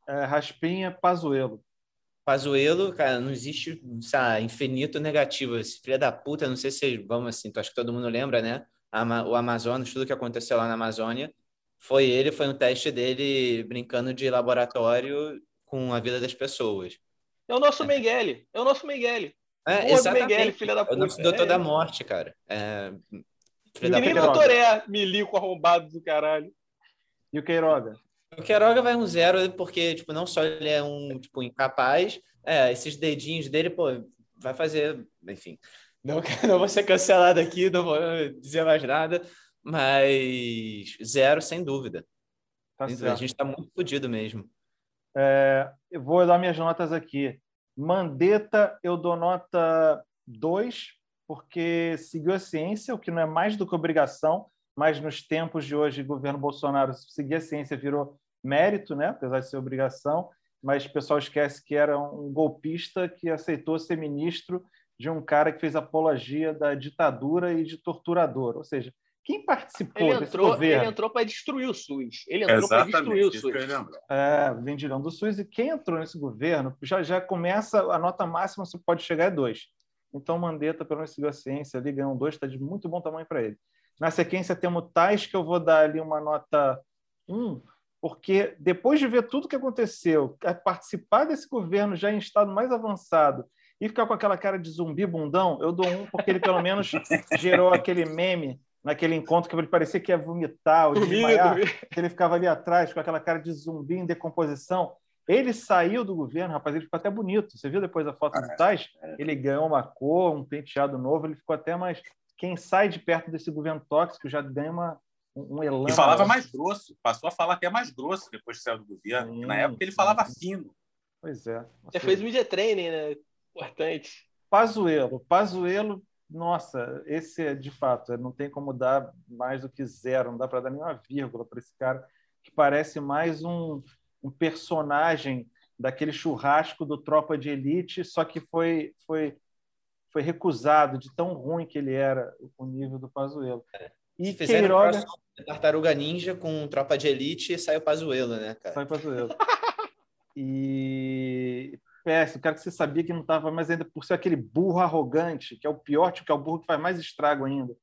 B: É, Raspinha, Pazuelo.
C: Pazuelo, cara, não existe sabe, infinito negativo. Esse filho da puta, não sei se vamos assim, acho que todo mundo lembra, né? O Amazonas, tudo que aconteceu lá na Amazônia, foi ele, foi um teste dele brincando de laboratório com a vida das pessoas.
D: É o nosso é. Mengele, é o nosso Mengele.
C: É, exatamente. Mengele, filha da puta. É o nosso doutor é. da morte, cara. É...
D: Filha e nem doutor é, milico arrombado do caralho.
B: E o Queiroga?
C: O Queiroga vai um zero, porque, tipo, não só ele é um, tipo, incapaz, é, esses dedinhos dele, pô, vai fazer, enfim. Não, <laughs> não vou ser cancelado aqui, não vou dizer mais nada, mas zero, sem dúvida. Tá a gente está muito fodido mesmo.
B: É, eu vou dar minhas notas aqui. Mandetta, eu dou nota 2, porque seguiu a ciência, o que não é mais do que obrigação, mas nos tempos de hoje, governo Bolsonaro seguir a ciência virou mérito, né? apesar de ser obrigação, mas o pessoal esquece que era um golpista que aceitou ser ministro de um cara que fez apologia da ditadura e de torturador. Ou seja, quem participou
D: ele
B: entrou, desse governo?
D: Ele entrou para destruir o SUS. Ele entrou para destruir o SUS.
B: É, vendilhão do SUS. E quem entrou nesse governo já, já começa, a nota máxima você pode chegar é dois. Então, Mandetta, pelo menos, seguiu a ciência ali, ganhou dois, está de muito bom tamanho para ele. Na sequência, temos Tais, que eu vou dar ali uma nota um, porque depois de ver tudo que aconteceu, participar desse governo já em estado mais avançado e ficar com aquela cara de zumbi bundão, eu dou um, porque ele pelo menos gerou aquele meme naquele encontro que ele parecia que ia vomitar ou desmaiar, que ele ficava ali atrás com aquela cara de zumbi em decomposição. Ele saiu do governo, rapaz, ele ficou até bonito. Você viu depois a foto ah, do Tais? É. Ele ganhou uma cor, um penteado novo, ele ficou até mais. Quem sai de perto desse governo tóxico já ganha uma, um elan.
E: E falava mais grosso, passou a falar até mais grosso depois que saiu do governo. Sim, Na época ele falava sim. fino.
B: Pois é.
D: Já fez media training, né? Importante.
B: Pazuelo. Pazuelo nossa, esse é de fato, não tem como dar mais do que zero, não dá para dar nenhuma vírgula para esse cara, que parece mais um, um, personagem daquele churrasco do Tropa de Elite, só que foi, foi, foi recusado de tão ruim que ele era o nível do Pazuello.
C: É. E Queiroga... Tartaruga Ninja com Tropa de Elite e saiu Pazuello, né, cara?
B: Saiu Pazuello. e péssimo, o cara que você sabia que não estava, mas ainda por ser aquele burro arrogante, que é o pior, tipo, que é o burro que faz mais estrago ainda.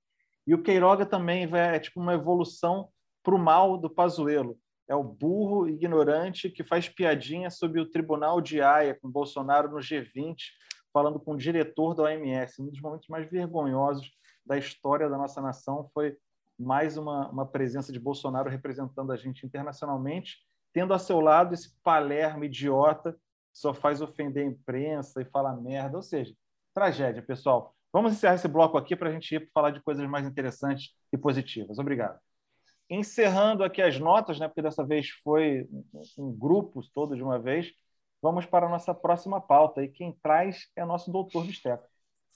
B: E o Queiroga também véio, é tipo uma evolução para o mal do Pazuello. É o burro ignorante que faz piadinha sobre o tribunal de Haia com Bolsonaro no G20, falando com o diretor da OMS. Um dos momentos mais vergonhosos da história da nossa nação foi mais uma, uma presença de Bolsonaro representando a gente internacionalmente, tendo a seu lado esse Palermo idiota só faz ofender a imprensa e fala merda. Ou seja, tragédia, pessoal. Vamos encerrar esse bloco aqui para a gente ir falar de coisas mais interessantes e positivas. Obrigado. Encerrando aqui as notas, né, porque dessa vez foi um grupo todo de uma vez, vamos para a nossa próxima pauta. E quem traz é nosso doutor Bisteca.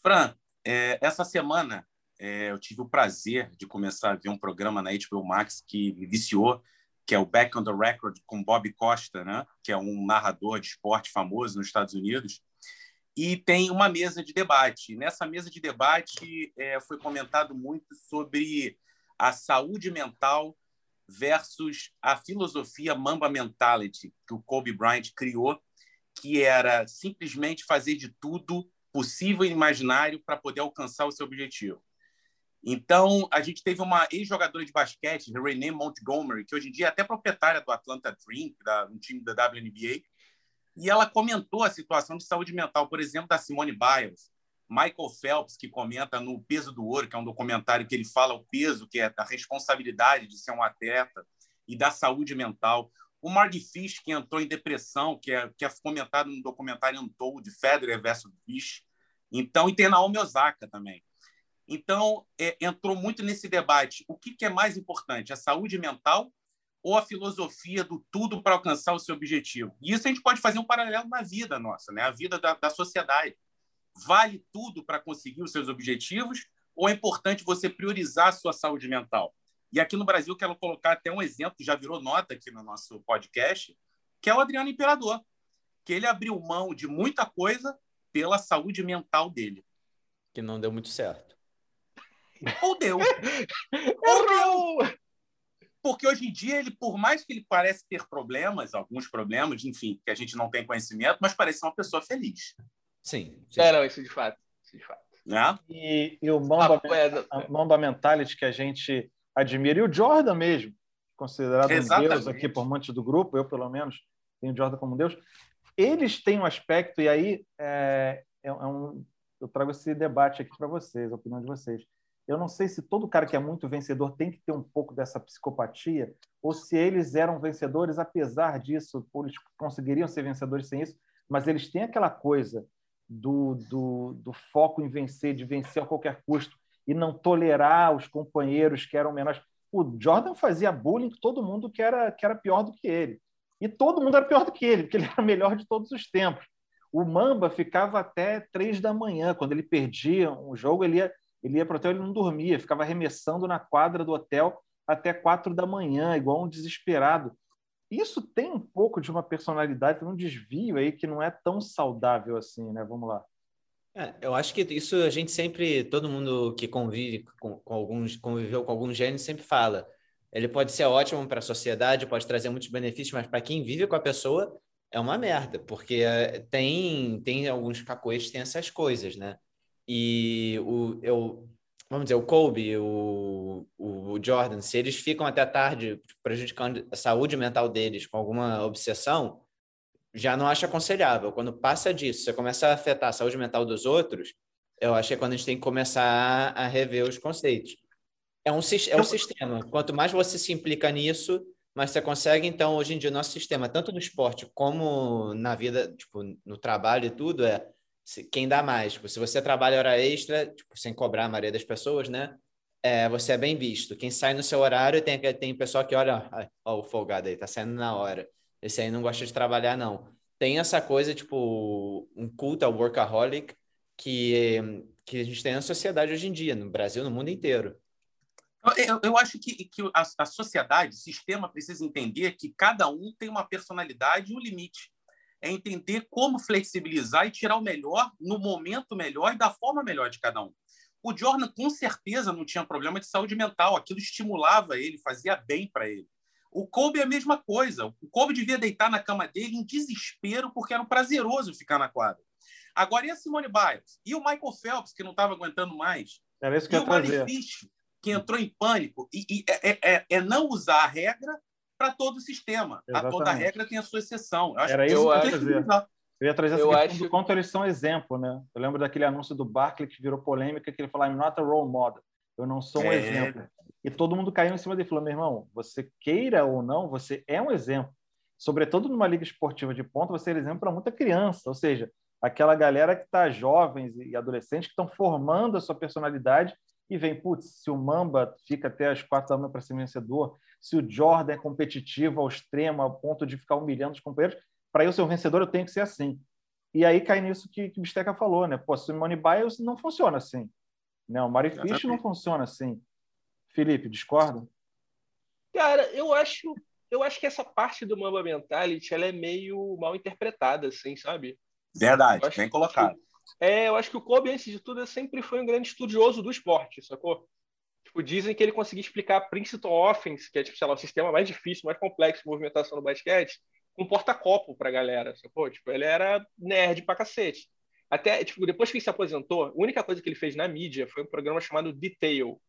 E: Fran, é, essa semana é, eu tive o prazer de começar a ver um programa na HBO Max que me viciou, que é o Back on the Record com Bob Costa, né? que é um narrador de esporte famoso nos Estados Unidos, e tem uma mesa de debate. Nessa mesa de debate é, foi comentado muito sobre a saúde mental versus a filosofia Mamba Mentality que o Kobe Bryant criou, que era simplesmente fazer de tudo possível e imaginário para poder alcançar o seu objetivo. Então, a gente teve uma ex-jogadora de basquete, Renee Montgomery, que hoje em dia é até proprietária do Atlanta Dream, da, um time da WNBA, e ela comentou a situação de saúde mental, por exemplo, da Simone Biles, Michael Phelps, que comenta no Peso do Ouro, que é um documentário que ele fala o peso, que é da responsabilidade de ser um atleta e da saúde mental. O Mark Fish, que entrou em depressão, que é, que é comentado no documentário Untold, Federer versus Fish. Então, e tem Naomi Osaka também. Então, é, entrou muito nesse debate. O que, que é mais importante, a saúde mental ou a filosofia do tudo para alcançar o seu objetivo? E isso a gente pode fazer um paralelo na vida nossa, né? a vida da, da sociedade. Vale tudo para conseguir os seus objetivos ou é importante você priorizar a sua saúde mental? E aqui no Brasil, quero colocar até um exemplo, já virou nota aqui no nosso podcast, que é o Adriano Imperador, que ele abriu mão de muita coisa pela saúde mental dele.
C: Que não deu muito certo.
E: Ou deu. <laughs> Ou deu. Porque hoje em dia, ele, por mais que ele parece ter problemas, alguns problemas, enfim, que a gente não tem conhecimento, mas parece uma pessoa feliz.
C: Sim.
D: sim. É, não, isso de fato. Isso de fato.
E: Né?
B: E, e o Mamba, ah, Mamba Mentality que a gente admira, e o Jordan mesmo, considerado Exatamente. um deus aqui por muitos do grupo, eu pelo menos tenho o Jordan como deus, eles têm um aspecto, e aí é, é, é um, eu trago esse debate aqui para vocês, a opinião de vocês. Eu não sei se todo cara que é muito vencedor tem que ter um pouco dessa psicopatia, ou se eles eram vencedores apesar disso, eles conseguiriam ser vencedores sem isso, mas eles têm aquela coisa do, do, do foco em vencer, de vencer a qualquer custo, e não tolerar os companheiros que eram menores. O Jordan fazia bullying com todo mundo que era, que era pior do que ele. E todo mundo era pior do que ele, porque ele era melhor de todos os tempos. O Mamba ficava até três da manhã. Quando ele perdia um jogo, ele ia, ele ia para o hotel, ele não dormia, ficava arremessando na quadra do hotel até quatro da manhã, igual um desesperado. Isso tem um pouco de uma personalidade, um desvio aí que não é tão saudável assim, né? Vamos lá.
C: É, eu acho que isso a gente sempre, todo mundo que convive com, com alguns, conviveu com algum gênio sempre fala. Ele pode ser ótimo para a sociedade, pode trazer muitos benefícios, mas para quem vive com a pessoa é uma merda, porque é, tem tem alguns cacoetes tem essas coisas, né? E o eu vamos dizer, o Kobe, o, o, Jordan, se eles ficam até tarde prejudicando a saúde mental deles com alguma obsessão, já não acho aconselhável. Quando passa disso, você começa a afetar a saúde mental dos outros, eu acho que é quando a gente tem que começar a rever os conceitos. É um, é um sistema. Quanto mais você se implica nisso, mais você consegue. Então, hoje em dia, o nosso sistema, tanto no esporte como na vida, tipo, no trabalho e tudo, é quem dá mais. Tipo, se você trabalha hora extra, tipo, sem cobrar a maioria das pessoas, né? É, você é bem visto. Quem sai no seu horário, tem, tem pessoal que olha, ó, o folgado aí, tá saindo na hora. Esse aí não gosta de trabalhar, não. Tem essa coisa, tipo, um culto ao workaholic que, que a gente tem na sociedade hoje em dia, no Brasil, no mundo inteiro.
E: Eu, eu acho que, que a, a sociedade, o sistema precisa entender que cada um tem uma personalidade e um limite é entender como flexibilizar e tirar o melhor no momento melhor e da forma melhor de cada um. O Jordan, com certeza, não tinha problema de saúde mental, aquilo estimulava ele, fazia bem para ele. O Kobe é a mesma coisa. O Kobe devia deitar na cama dele em desespero porque era um prazeroso ficar na quadra. Agora, e a Simone Biles? E o Michael Phelps, que não estava aguentando mais?
B: Era isso que e
E: o Manny Fish, que entrou em pânico? E, e é, é, é, não usar a regra para todo o sistema. A toda regra tem a sua exceção.
B: Eu acho Era isso que eu ia trazer. Eu ia trazer essa eu questão acho... do quanto eles são exemplo, né? Eu lembro daquele anúncio do Barkley que virou polêmica, que ele falou, I'm not a role model. Eu não sou um é... exemplo. E todo mundo caiu em cima dele e falou, meu irmão, você queira ou não, você é um exemplo. Sobretudo numa liga esportiva de ponta, você é exemplo para muita criança. Ou seja, aquela galera que está jovens e adolescentes que estão formando a sua personalidade e vem, putz, se o Mamba fica até as quatro da manhã para ser vencedor, se o Jordan é competitivo ao extremo, ao ponto de ficar humilhando os companheiros, para eu ser um vencedor eu tenho que ser assim. E aí cai nisso que, que o Bisteca falou, né? Pô, Simone Biles não funciona assim. Né? O Mari Fish não funciona assim. Felipe, discorda?
D: Cara, eu acho, eu acho que essa parte do Mamba Mentality ela é meio mal interpretada, assim, sabe?
E: Verdade, bem colocado. Que
D: é, eu acho que o Kobe, antes de tudo, sempre foi um grande estudioso do esporte, sacou? Tipo, dizem que ele conseguia explicar Princeton Offense, que é tipo, sei lá, o sistema mais difícil, mais complexo de movimentação no basquete, com porta-copo pra galera, sacou? Tipo, ele era nerd pra cacete. Até, tipo, depois que ele se aposentou, a única coisa que ele fez na mídia foi um programa chamado Detail,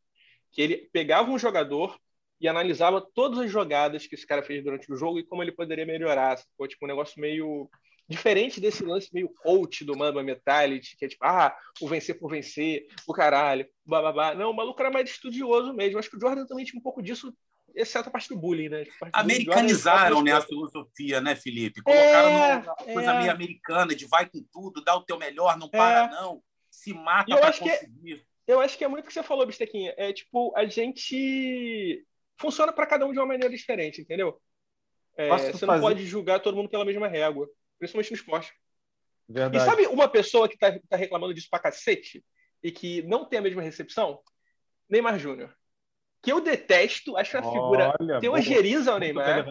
D: que ele pegava um jogador e analisava todas as jogadas que esse cara fez durante o jogo e como ele poderia melhorar. Sacou? Tipo, um negócio meio Diferente desse lance meio coach do Mamba Metality, que é tipo, ah, o vencer por vencer, o caralho, bababá. Não, o maluco era mais estudioso mesmo. Acho que o Jordan também tinha um pouco disso, exceto a parte do bullying, né?
E: Tipo, Americanizaram né, a filosofia, né, Felipe? Colocaram é, uma coisa é... meio americana, de vai com tudo, dá o teu melhor, não para, é... não. Se mata para é conseguir.
D: Que, eu acho que é muito o que você falou, Bistequinha. É tipo, a gente funciona para cada um de uma maneira diferente, entendeu? É, você fazer... não pode julgar todo mundo pela mesma régua principalmente no esporte. Verdade. E sabe uma pessoa que está tá reclamando disso pra cacete e que não tem a mesma recepção? Neymar Júnior. Que eu detesto, acho a figura Olha, teogeriza ao Neymar.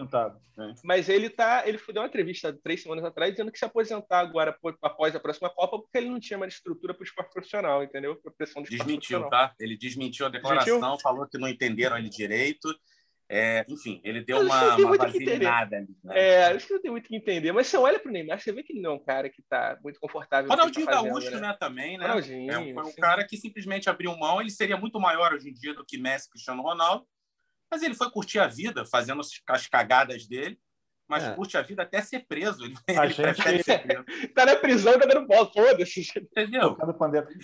D: Né? Mas ele tá. Ele deu uma entrevista três semanas atrás dizendo que se aposentar agora após a próxima Copa, porque ele não tinha mais estrutura para o esporte profissional, entendeu? Para pressão de
E: Desmentiu, tá? Ele desmentiu a declaração, desmentiu? falou que não entenderam ele direito é, enfim, ele deu uma, uma vaselinada ali. Né?
D: É, acho que não tem muito que entender. Mas você olha para o Neymar, você vê que ele não é um cara que está muito confortável.
E: Ronaldinho
D: tá
E: Gaúcho, né? né? Também, né? Ronaldinho, é, foi um cara que simplesmente abriu mão. Ele seria muito maior hoje em dia do que Messi Cristiano Ronaldo. Mas ele foi curtir a vida, fazendo as cagadas dele. Mas é. curte a vida até ser preso. <laughs> Ele,
B: a ele gente...
D: ser preso. <laughs> tá na prisão, tá dando bola, foda-se.
B: Entendeu?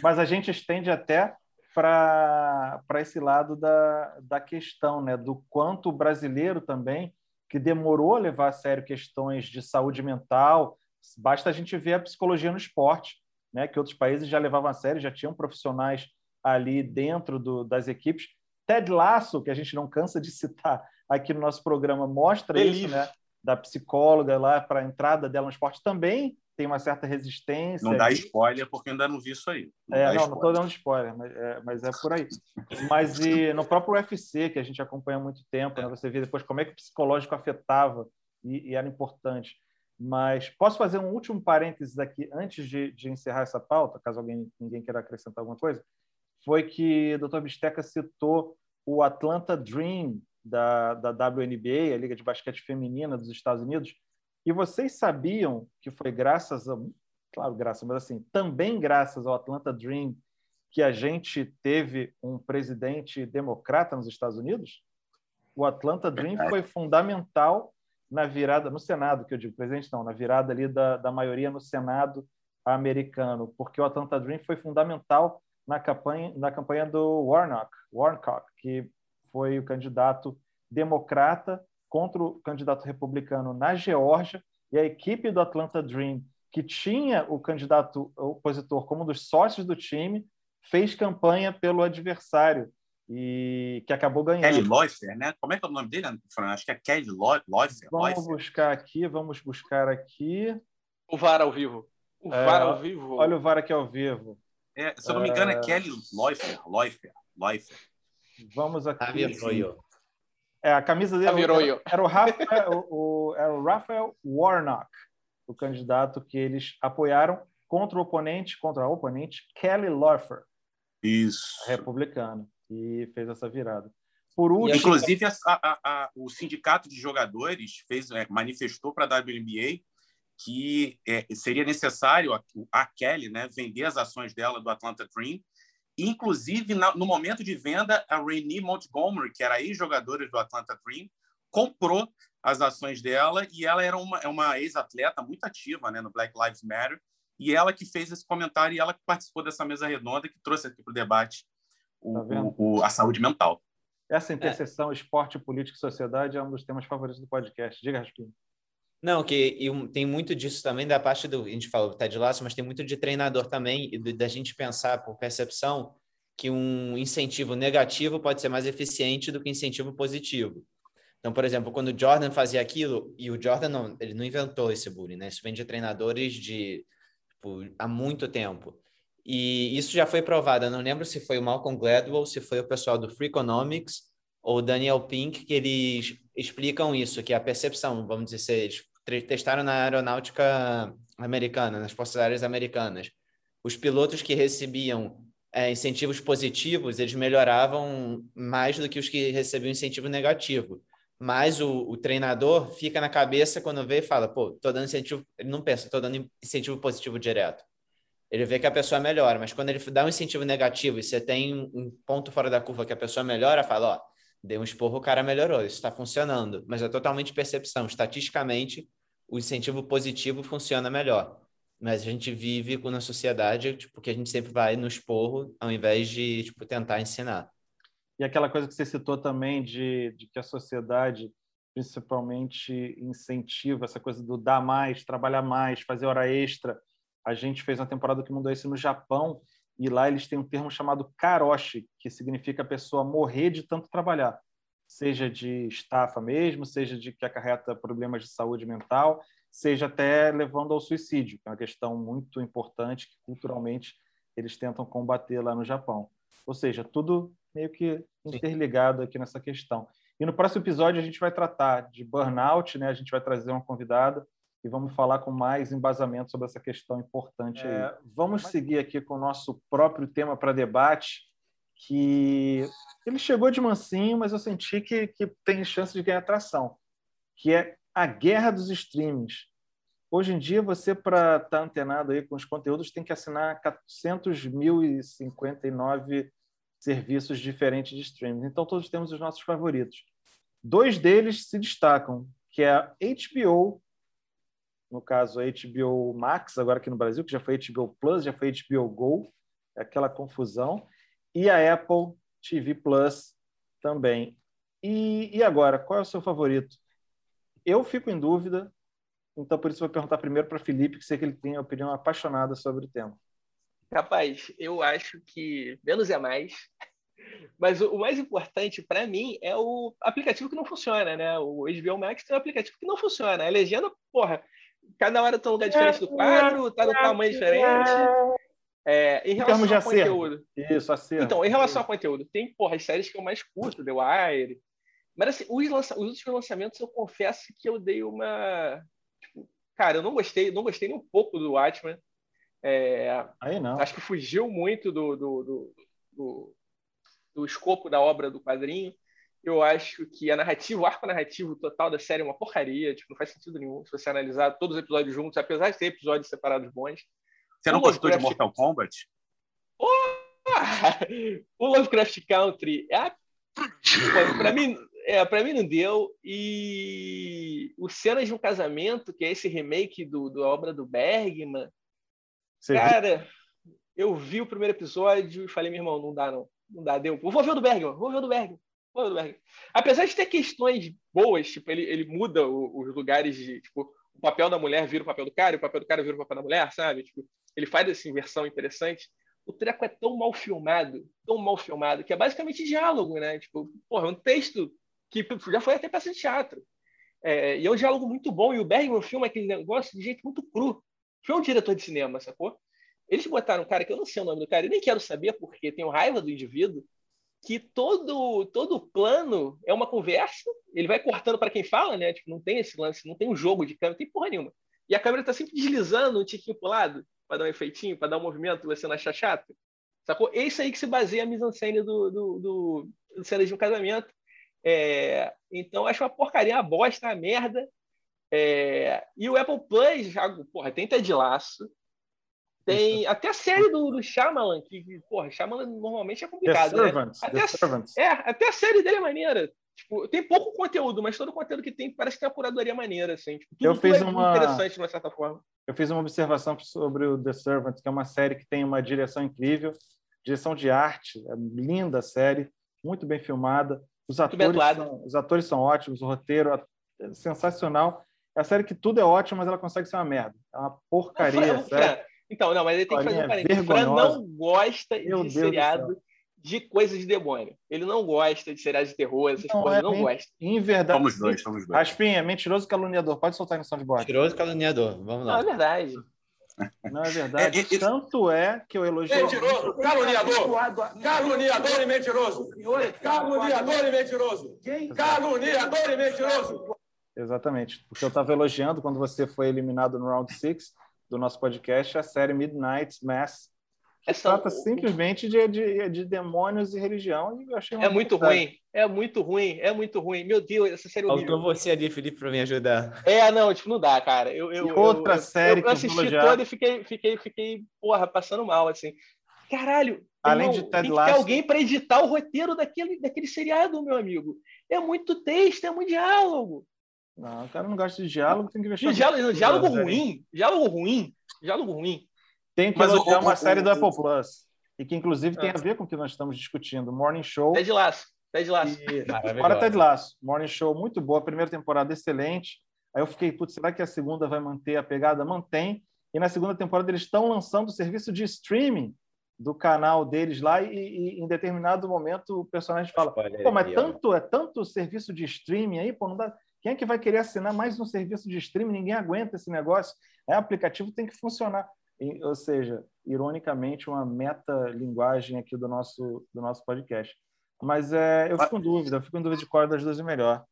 B: Mas a gente estende até para esse lado da, da questão, né? do quanto o brasileiro também, que demorou a levar a sério questões de saúde mental, basta a gente ver a psicologia no esporte, né? que outros países já levavam a sério, já tinham profissionais ali dentro do, das equipes. Ted Lasso, que a gente não cansa de citar aqui no nosso programa, mostra isso, né? da psicóloga lá para a entrada dela no esporte também tem uma certa resistência.
E: Não dá spoiler, porque ainda não vi isso aí.
B: Não é, não, não estou dando spoiler, mas é, mas é, por aí. Mas e no próprio UFC, que a gente acompanha há muito tempo, né, você vê depois como é que o psicológico afetava e, e, era importante. Mas posso fazer um último parênteses aqui, antes de, de encerrar essa pauta, caso alguém ninguém queira acrescentar alguma coisa, foi que o Dr. Bisteca citou o Atlanta Dream da, da WNBA, a Liga de Basquete Feminina dos Estados Unidos, e vocês sabiam que foi graças a, claro, graças, mas assim, também graças ao Atlanta Dream que a gente teve um presidente democrata nos Estados Unidos? O Atlanta Dream foi fundamental na virada no Senado, que eu digo, presidente não, na virada ali da, da maioria no Senado americano, porque o Atlanta Dream foi fundamental na campanha, na campanha do Warnock, Warnock, que foi o candidato democrata contra o candidato republicano na Geórgia, e a equipe do Atlanta Dream, que tinha o candidato opositor como um dos sócios do time, fez campanha pelo adversário e que acabou ganhando.
E: Kelly Loeffler, né? Como é que é o nome dele, Fran? Acho que é Kelly Loeffler.
B: Vamos buscar aqui, vamos buscar aqui.
D: O VAR ao vivo. O é, VAR ao vivo.
B: Olha o VAR aqui ao vivo.
E: É, se eu não me engano, é, é Kelly Loeffler. Loeffler. Loeffler.
B: Vamos aqui.
C: Ah,
B: é, a camisa dele era, era, o Rafael, o, era o Rafael Warnock, o candidato que eles apoiaram contra o oponente, contra a oponente Kelly Loeffler.
E: Isso.
B: Republicano. E fez essa virada. Por
E: último, Inclusive, a, a, a, o sindicato de jogadores fez, é, manifestou para a WNBA que é, seria necessário a, Kelly né, vender as ações dela do Atlanta Dream Inclusive, no momento de venda, a Renee Montgomery, que era ex-jogadora do Atlanta Dream, comprou as ações dela e ela era uma, é uma ex-atleta muito ativa né, no Black Lives Matter e ela que fez esse comentário e ela que participou dessa mesa redonda que trouxe aqui para o debate o, tá o, a saúde mental.
B: Essa interseção é. esporte, política e sociedade é um dos temas favoritos do podcast. Diga, Raspinho.
C: Não, que tem muito disso também da parte do. A gente falou do Ted Lasso, mas tem muito de treinador também, e da gente pensar por percepção que um incentivo negativo pode ser mais eficiente do que incentivo positivo. Então, por exemplo, quando o Jordan fazia aquilo, e o Jordan não, ele não inventou esse bullying, né? Isso vem de treinadores de tipo, há muito tempo. E isso já foi provado. Eu não lembro se foi o Malcolm Gladwell, se foi o pessoal do Free Economics ou Daniel Pink, que eles explicam isso, que a percepção, vamos dizer, eles testaram na aeronáutica americana, nas forças aéreas americanas. Os pilotos que recebiam é, incentivos positivos, eles melhoravam mais do que os que recebiam incentivo negativo. Mas o, o treinador fica na cabeça quando vê e fala, pô, tô dando incentivo, ele não pensa, tô dando incentivo positivo direto. Ele vê que a pessoa melhora, mas quando ele dá um incentivo negativo e você tem um ponto fora da curva que a pessoa melhora, fala, ó, deu um esporro, o cara melhorou, isso está funcionando. Mas é totalmente percepção. Estatisticamente, o incentivo positivo funciona melhor. Mas a gente vive na sociedade tipo, que a gente sempre vai no esporro ao invés de tipo, tentar ensinar.
B: E aquela coisa que você citou também de, de que a sociedade principalmente incentiva essa coisa do dar mais, trabalhar mais, fazer hora extra. A gente fez uma temporada que mudou isso no Japão e lá eles têm um termo chamado karoshi, que significa a pessoa morrer de tanto trabalhar seja de estafa mesmo, seja de que acarreta problemas de saúde mental, seja até levando ao suicídio, que é uma questão muito importante que culturalmente eles tentam combater lá no Japão. Ou seja, tudo meio que interligado aqui nessa questão. E no próximo episódio a gente vai tratar de burnout, né? A gente vai trazer uma convidada e vamos falar com mais embasamento sobre essa questão importante é, aí. Vamos seguir aqui com o nosso próprio tema para debate, que ele chegou de mansinho, mas eu senti que, que tem chance de ganhar atração, que é a guerra dos streamings. Hoje em dia, você, para estar tá antenado aí com os conteúdos, tem que assinar 400.059 serviços diferentes de streaming. Então, todos temos os nossos favoritos. Dois deles se destacam, que é a HBO, no caso a HBO Max, agora aqui no Brasil, que já foi HBO Plus, já foi HBO Go, é aquela confusão, e a Apple TV Plus também. E, e agora, qual é o seu favorito? Eu fico em dúvida, então por isso vou perguntar primeiro para Felipe, que sei que ele tem uma opinião apaixonada sobre o tema.
D: Rapaz, eu acho que menos é mais. <laughs> Mas o, o mais importante para mim é o aplicativo que não funciona, né? O HBO Max tem um aplicativo que não funciona. A legenda, porra, cada hora tá um lugar diferente do quadro, tá no tamanho diferente. É, em relação
B: de
D: ao conteúdo.
B: Isso, acerto.
D: Então, em relação ao conteúdo, tem, porra, as séries que eu mais curto, The Wire. Mas assim, os, lança... os últimos lançamentos eu confesso que eu dei uma. Tipo, cara, eu não gostei, não gostei nem um pouco do Watchmen. É...
B: Aí não.
D: Acho que fugiu muito do, do, do, do, do escopo da obra do quadrinho. Eu acho que a narrativa, o arco narrativo total da série é uma porcaria, tipo, não faz sentido nenhum se você analisar todos os episódios juntos, apesar de ter episódios separados bons.
E: Você não gostou Lovecraft... de Mortal Kombat?
D: Oh! <laughs> o Lovecraft Country é para mim é para mim não deu e o cenas de um casamento que é esse remake do, do obra do Bergman Você cara viu? eu vi o primeiro episódio e falei meu irmão não dá não não dá deu vou ver o do Bergman vou ver o do Bergman vou ver o do Bergman apesar de ter questões boas tipo ele, ele muda o, os lugares de tipo o papel da mulher vira o papel do cara e o papel do cara vira o papel da mulher sabe tipo ele faz essa inversão interessante. O treco é tão mal filmado, tão mal filmado, que é basicamente diálogo, né? Tipo, porra, é um texto que já foi até peça de teatro. É, e é um diálogo muito bom, e o Bergman filma aquele negócio de jeito muito cru. Foi um diretor de cinema, sacou? Eles botaram um cara que eu não sei o nome do cara, e nem quero saber porque tenho raiva do indivíduo, que todo todo plano é uma conversa, ele vai cortando para quem fala, né? Tipo, não tem esse lance, não tem um jogo de câmera, não tem porra nenhuma. E a câmera está sempre deslizando um tiquinho pro lado para dar um efeitinho, para dar um movimento, você não acha chato? Sacou? É isso aí que se baseia a mise-en-scène do, do, do, do cena de um casamento. É, então, acho uma porcaria, uma bosta, uma merda. É, e o Apple Plus, já, porra, tem Ted Laço, tem isso. até a série do, do Shyamalan, que, porra, Shyamalan normalmente é complicado,
B: The Servants,
D: né?
B: Até, The Servants.
D: É, até a série dele é maneira. Tipo, tem pouco conteúdo, mas todo o conteúdo que tem parece que tem uma curadoria maneira, assim. Tipo,
B: eu fiz
D: é
B: uma
D: interessante de uma certa forma.
B: Eu fiz uma observação sobre o The Servant, que é uma série que tem uma direção incrível, direção de arte, é linda a série, muito bem filmada. Os atores, são, os atores são ótimos, o roteiro é sensacional. É a série que tudo é ótimo, mas ela consegue ser uma merda. É uma porcaria.
D: Não, Fran, então, não, mas ele tem que fazer um parênteses. Fran não gosta
B: Meu
D: de
B: Deus
D: seriado de coisas de demônio. Ele não gosta de seriados de terror, essas não, coisas, é, não gosta.
B: Em verdade.
E: Somos dois, somos dois.
B: Aspinha, mentiroso caluniador. Pode soltar no board.
C: Mentiroso caluniador. Vamos lá.
D: Não, é verdade.
B: Não é verdade. É, é, Tanto é que eu elogio.
G: Mentiroso, caluniador. Caluniador e mentiroso. Caluniador e mentiroso. Caluniador e mentiroso.
B: Exatamente. Porque eu estava elogiando quando você foi eliminado no round 6 do nosso podcast a série Midnight Mass essa... Trata simplesmente de, de, de, demônios e religião. E eu achei
D: é muito ruim. É muito ruim. É muito ruim. Meu Deus, essa série é
C: Faltou você ali, Felipe, para me ajudar.
D: É, não, tipo, não dá, cara. Eu, eu,
B: outra
D: eu,
B: série
D: eu, eu assisti toda e fiquei, fiquei, fiquei, porra, passando mal, assim. Caralho,
B: Além
D: irmão,
B: de Ted
D: tem
B: Lasso...
D: que ter alguém para editar o roteiro daquele, daquele seriado, meu amigo. É muito texto, é muito diálogo.
B: Não, o cara não gosta de diálogo, tem que ver.
D: Diálogo, diálogo ruim, diálogo ruim, diálogo ruim.
B: Tem que Mas elogiar o, uma o, série o, do Apple Plus. E que, inclusive, tem a ver com o que nós estamos discutindo. Morning Show.
D: Ted Laço. Ted Laço.
B: E... <laughs> Para Ted Laço. Morning Show, muito boa. Primeira temporada, excelente. Aí eu fiquei, putz, será que a segunda vai manter a pegada? Mantém. E na segunda temporada eles estão lançando o serviço de streaming do canal deles lá e, e em determinado momento o personagem fala, pô, mas tanto, é tanto serviço de streaming aí, pô, não dá... Quem é que vai querer assinar mais um serviço de streaming? Ninguém aguenta esse negócio. É, o aplicativo tem que funcionar ou seja, ironicamente, uma meta-linguagem aqui do nosso, do nosso podcast. Mas é, eu fico em dúvida, eu fico em dúvida de qual das duas é melhor.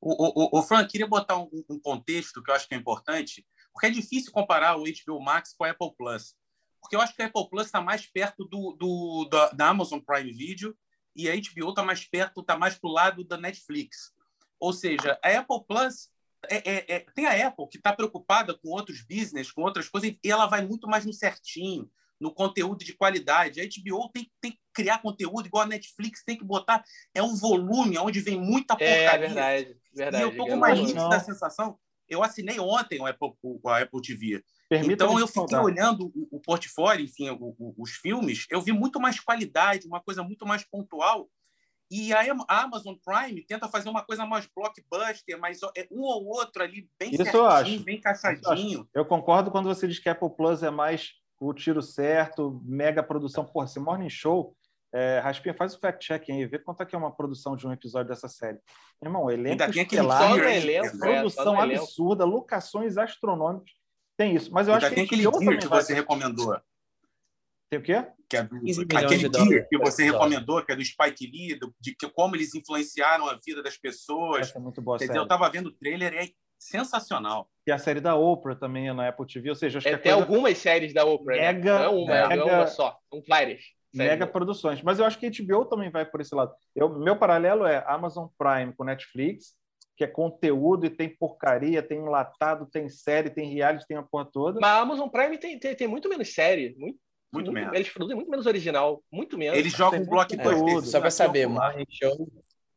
E: O, o, o Frank, queria botar um, um, contexto que eu acho que é importante, porque é difícil comparar o HBO Max com a Apple Plus. Porque eu acho que a Apple Plus está mais perto do, do, da, da Amazon Prime Video e a HBO está mais perto, está mais para o lado da Netflix. Ou seja, a Apple Plus é, é, é, tem a Apple que está preocupada com outros business, com outras coisas, e ela vai muito mais no certinho, no conteúdo de qualidade. A HBO tem, tem que criar conteúdo igual a Netflix, tem que botar. É um volume onde vem muita é, porcaria.
D: É verdade, verdade.
E: E eu tô com uma nítida sensação. Eu assinei ontem o Apple, o, a Apple TV. então eu fiquei olhando o, o portfólio, enfim, o, o, os filmes, eu vi muito mais qualidade, uma coisa muito mais pontual e a Amazon Prime tenta fazer uma coisa mais blockbuster, mas é um ou outro ali bem
B: Isso
E: certinho,
B: eu acho.
E: bem encaixadinho.
B: Eu concordo quando você diz que Apple Plus é mais o tiro certo, mega produção. Porra, esse Morning Show É, Raspinha, faz o fact-checking aí, vê quanto é que é uma produção de um episódio dessa série. Irmão, elenco
E: tem aquele
B: estelar,
D: elenco,
E: né?
D: é, só
B: produção
D: elenco.
B: absurda, locações astronômicas. Tem isso. Mas eu acho
E: tem
B: que
E: aquele Deer
B: também
E: que você recomendou.
B: Tem o quê?
E: Que é do,
C: 15 milhões
E: aquele
C: dólares
E: que você recomendou, que é do Spike Lee, do- de que, como eles influenciaram a vida das pessoas.
B: Essa é muito boa
E: Quer
B: série.
E: dizer, eu estava vendo o trailer, é sensacional.
B: E a série da Oprah também é na Apple TV, ou seja, acho
D: É,
B: que é
D: tem algumas séries da Oprah. né?
B: Mega-
D: Não é uma, não é
B: mega-
D: uma só. São várias.
B: mega produções. Mas eu acho que a HBO também vai por esse lado. Eu, meu paralelo é Amazon Prime com Netflix, que é conteúdo e tem porcaria, tem enlatado, tem série, tem reality, tem a porra toda.
D: Mas a Amazon Prime tem, tem, tem muito menos série. Muito,
E: Muito menos.
D: Eles produzem muito menos original. Muito menos.
E: Eles jogam
B: muito
E: blockbuster.
B: conteúdo.
C: Só para saber,
E: é.
C: Morning Show,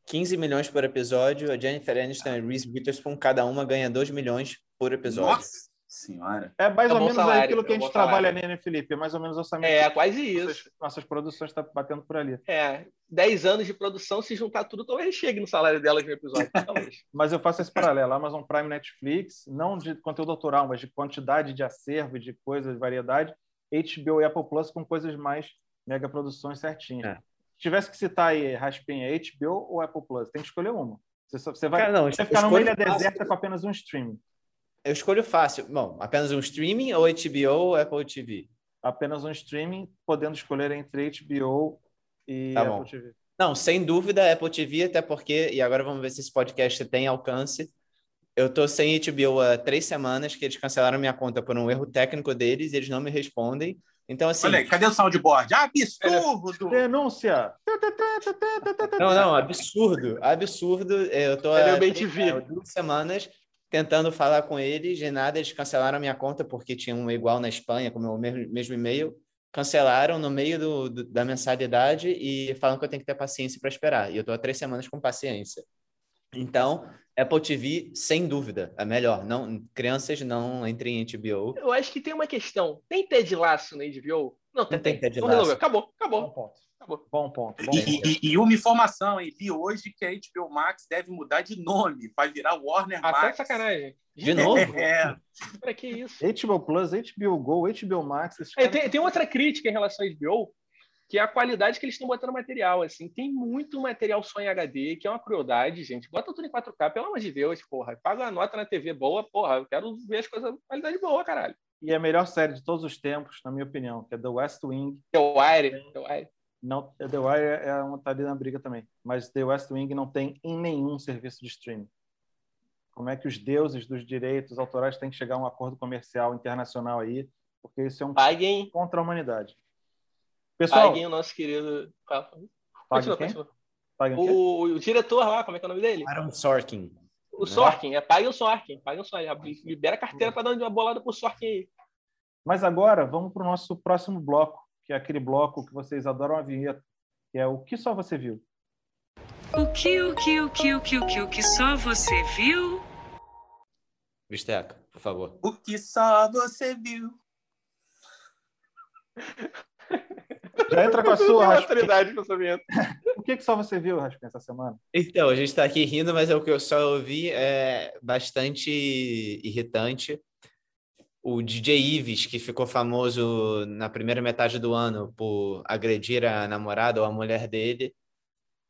C: 15 milhões por episódio. A Jennifer Aniston e Reese Witherspoon, cada uma ganha 2 milhões por episódio.
E: Nossa senhora.
B: É mais
D: É
B: ou menos
D: salário,
B: aquilo que a
D: é
B: gente trabalha ali, né, Felipe? É mais ou menos o orçamento.
D: É, quase
B: Nossas,
D: isso.
B: nossas produções estão batendo por ali.
D: É, 10 anos de produção, se juntar tudo, talvez chegue no salário delas no episódio. <laughs> Talvez.
B: Mas eu faço esse paralelo. Amazon Prime Netflix, não de conteúdo autoral, mas de quantidade de acervo, de coisas, de variedade. HBO e Apple Plus com coisas mais mega produções certinhas.
C: É.
B: Se tivesse que citar aí, Raspinha, HBO ou Apple Plus? Tem que escolher uma. Você, só- você vai,
C: Cara, não,
B: você ficar numa ilha
C: fácil.
B: deserta com apenas um streaming.
C: Eu escolho fácil. Bom, apenas um streaming ou HBO ou Apple TV?
B: Apenas um streaming, podendo escolher entre HBO e
C: Tá
B: Apple
C: bom.
B: TV.
C: Não, sem dúvida Apple TV, até porque, e agora vamos ver se esse podcast tem alcance. Eu tô sem HBO há três semanas, que eles cancelaram minha conta por um erro técnico deles e eles não me respondem. Então, assim.
E: Olha aí, cadê o soundboard? Absurdo!
B: Denúncia!
C: Não, não, absurdo, absurdo. Eu tô
D: Cadê
C: há três- há duas semanas tentando falar com eles, de nada, eles cancelaram a minha conta porque tinha um igual na Espanha, com o meu mesmo, mesmo e-mail. Cancelaram no meio do, do- da mensalidade e falam que eu tenho que ter paciência para esperar. E eu tô há três semanas com paciência. Então, Apple TV, sem dúvida, é melhor. Não, crianças não entrem em HBO.
D: Eu acho que tem uma questão. Tem Ted Laço na HBO? Não, tem.
C: Não tem Ted
D: Então
C: Lasso.
D: resolveu. Acabou,
B: Bom
D: acabou.
B: ponto.
D: Acabou.
B: Bom ponto. Bom
E: E,
B: ponto.
E: e- e uma informação, hein? Vi hoje que a HBO Max deve mudar de nome, vai virar Warner
D: de
E: Max.
D: sacanagem.
C: De novo? <laughs>
E: É,
D: Pra que isso?
B: HBO Plus, HBO Go, HBO Max.
D: É, tem, tem outra crítica em relação à HBO, que é a qualidade que eles estão botando material. Assim, tem muito material só em HD, que é uma crueldade, gente. Bota tudo em 4K, pelo amor de Deus, porra. Paga a nota na TV boa, porra. Eu quero ver as coisas qualidade boa, caralho.
B: E a melhor série de todos os tempos, na minha opinião, que é The West Wing.
D: The Wire, The Wire.
B: Não, The Wire é uma tá ali na briga também, mas The West Wing não tem em nenhum serviço de streaming. Como é que os deuses dos direitos autorais têm que chegar a um acordo comercial internacional aí? Porque isso é um
D: Paguem,
B: contra a humanidade. Pessoal,
D: paguem o nosso querido. Continua, continua. O, o diretor lá, como é que é o nome dele?
C: Aaron Sorkin.
D: O Sorkin, é pague o Sorkin, pague o Sorkin. Libera a carteira para dar uma bolada pro Sorkin aí.
B: Mas agora vamos para o nosso próximo bloco, que é aquele bloco que vocês adoram a vinheta, que é o que só você viu.
H: O que, o que, o que, o que, o que, o que só você viu?
C: Bisteca, por favor.
E: o que só você viu. <laughs>
B: Já entra com a sua,
D: essa vinheta. <laughs>
B: O que, que só você viu, Raspinha, essa semana?
C: Então, a gente está aqui rindo, mas é o que eu só ouvi é bastante irritante. O DJ Ives, que ficou famoso na primeira metade do ano por agredir a namorada ou a mulher dele,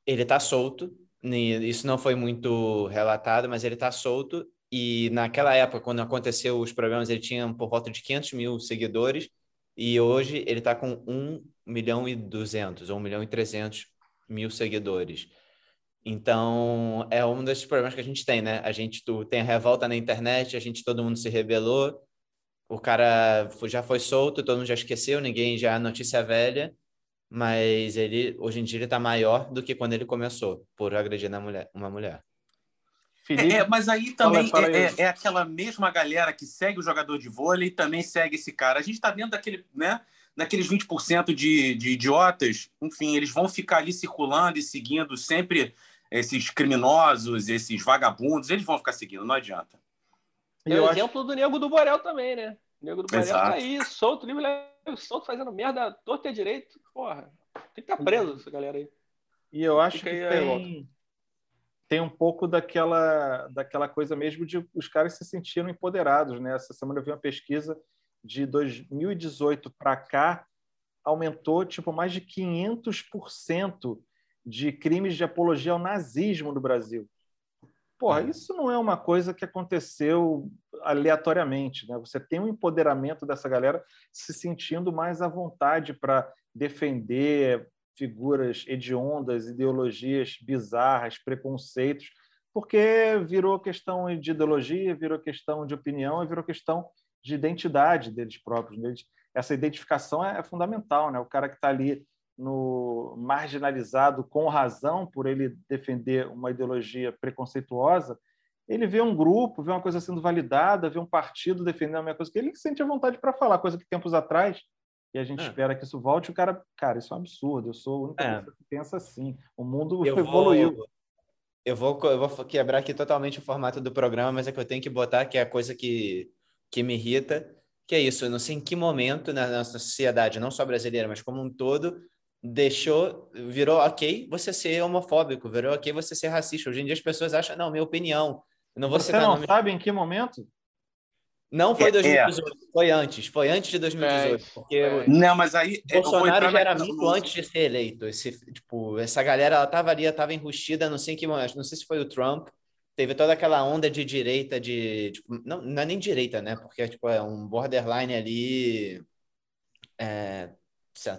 C: ele está solto. Isso não foi muito relatado, mas ele está solto. E naquela época, quando aconteceu os problemas, ele tinha por volta de 500 mil seguidores. E hoje ele está com 1 milhão e 200 ou 1 milhão e 300 mil seguidores. Então, é um desses problemas que a gente tem, né? A gente tu, tem a revolta na internet, a gente, todo mundo se rebelou, o cara já foi solto, todo mundo já esqueceu, ninguém já notícia velha, mas ele, hoje em dia, ele tá maior do que quando ele começou, por agredir na mulher, uma mulher.
B: Felipe,
E: É, é, mas aí também
B: Fala- fala
E: é, é- é aquela mesma galera que segue o jogador de vôlei e também segue esse cara. A gente está vendo daquele, né, daqueles 20% de, de idiotas, enfim, eles vão ficar ali circulando e seguindo sempre esses criminosos, esses vagabundos, eles vão ficar seguindo, não adianta.
B: eu
D: o
B: acho-
D: exemplo do Nego do Borel também, né? O Nego do Borel
E: Exato.
D: tá aí, solto, livre, solto, fazendo merda, torto e direito. Porra, tem que estar preso essa galera aí.
B: E eu acho
D: Fica
B: que
D: aí
B: tem, tem um pouco daquela, daquela coisa mesmo de os caras se sentiram empoderados. Né? Essa semana eu vi uma pesquisa de 2018 para cá, aumentou tipo mais de 500% de crimes de apologia ao nazismo no Brasil. Porra, é. isso não é uma coisa que aconteceu aleatoriamente, né? Você tem um empoderamento dessa galera se sentindo mais à vontade para defender figuras hediondas, ideologias bizarras, preconceitos, porque virou questão de ideologia, virou questão de opinião e virou questão de identidade deles próprios. Deles. Essa identificação é, fundamental, né? O cara que está ali no marginalizado com razão por ele defender uma ideologia preconceituosa, ele vê um grupo, vê uma coisa sendo validada, vê um partido defendendo a mesma coisa que ele sente a vontade para falar, coisa que tempos atrás e a gente é. espera que isso volte. O cara, cara, isso é um absurdo. Eu sou o único é. que pensa assim. O mundo eu evoluiu.
C: Vou, eu vou, eu vou quebrar aqui totalmente o formato do programa, mas é que eu tenho que botar que é a coisa que, que me irrita, que é isso. Eu não sei em que momento na nossa sociedade, não só brasileira, mas como um todo, deixou, virou ok você ser homofóbico, virou ok você ser racista. Hoje em dia as pessoas acham, não, minha opinião. Eu não vou
B: você não nome... sabe em que momento?
C: Não foi 2018, é, é. foi antes, foi antes de 2018. É, porque é.
E: Não, mas aí.
C: Bolsonaro já era mito antes de ser eleito. Esse, tipo, essa galera ela tava ali, estava enrustida, não sei em que momento, não sei se foi o Trump. Teve toda aquela onda de direita, de. Tipo, não, não é nem direita, né? Porque tipo, é um borderline ali. É,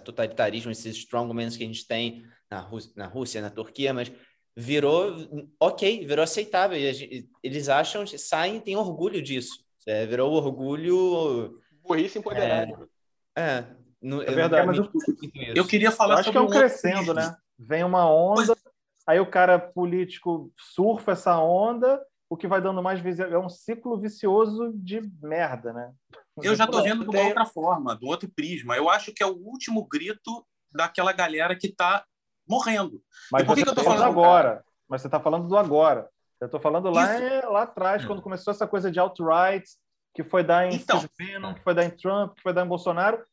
C: totalitarismo, esses strongmen que a gente tem na Rússia, na, Rússia, na Turquia, mas virou ok, virou aceitável. E eles acham, saem, têm orgulho disso. É, virou orgulho.
D: Burrice empoderado.
C: É, é,
B: no, é verdade.
E: Eu, eu, queria falar eu
B: acho que é um crescendo, né? Vem uma onda, pois... aí o cara político surfa essa onda, o que vai dando mais visível. É um ciclo vicioso de merda, né?
E: Eu já estou vendo de uma outra forma, do outro prisma. Eu acho que é o último grito daquela galera que está morrendo.
B: Mas por que, que eu tô tá falando agora? Mas você está falando do agora. Eu estou falando lá, é, lá atrás, hum. quando começou essa coisa de alt-right, que foi dar em então, Venom, que foi dar em Trump, que foi dar em Bolsonaro.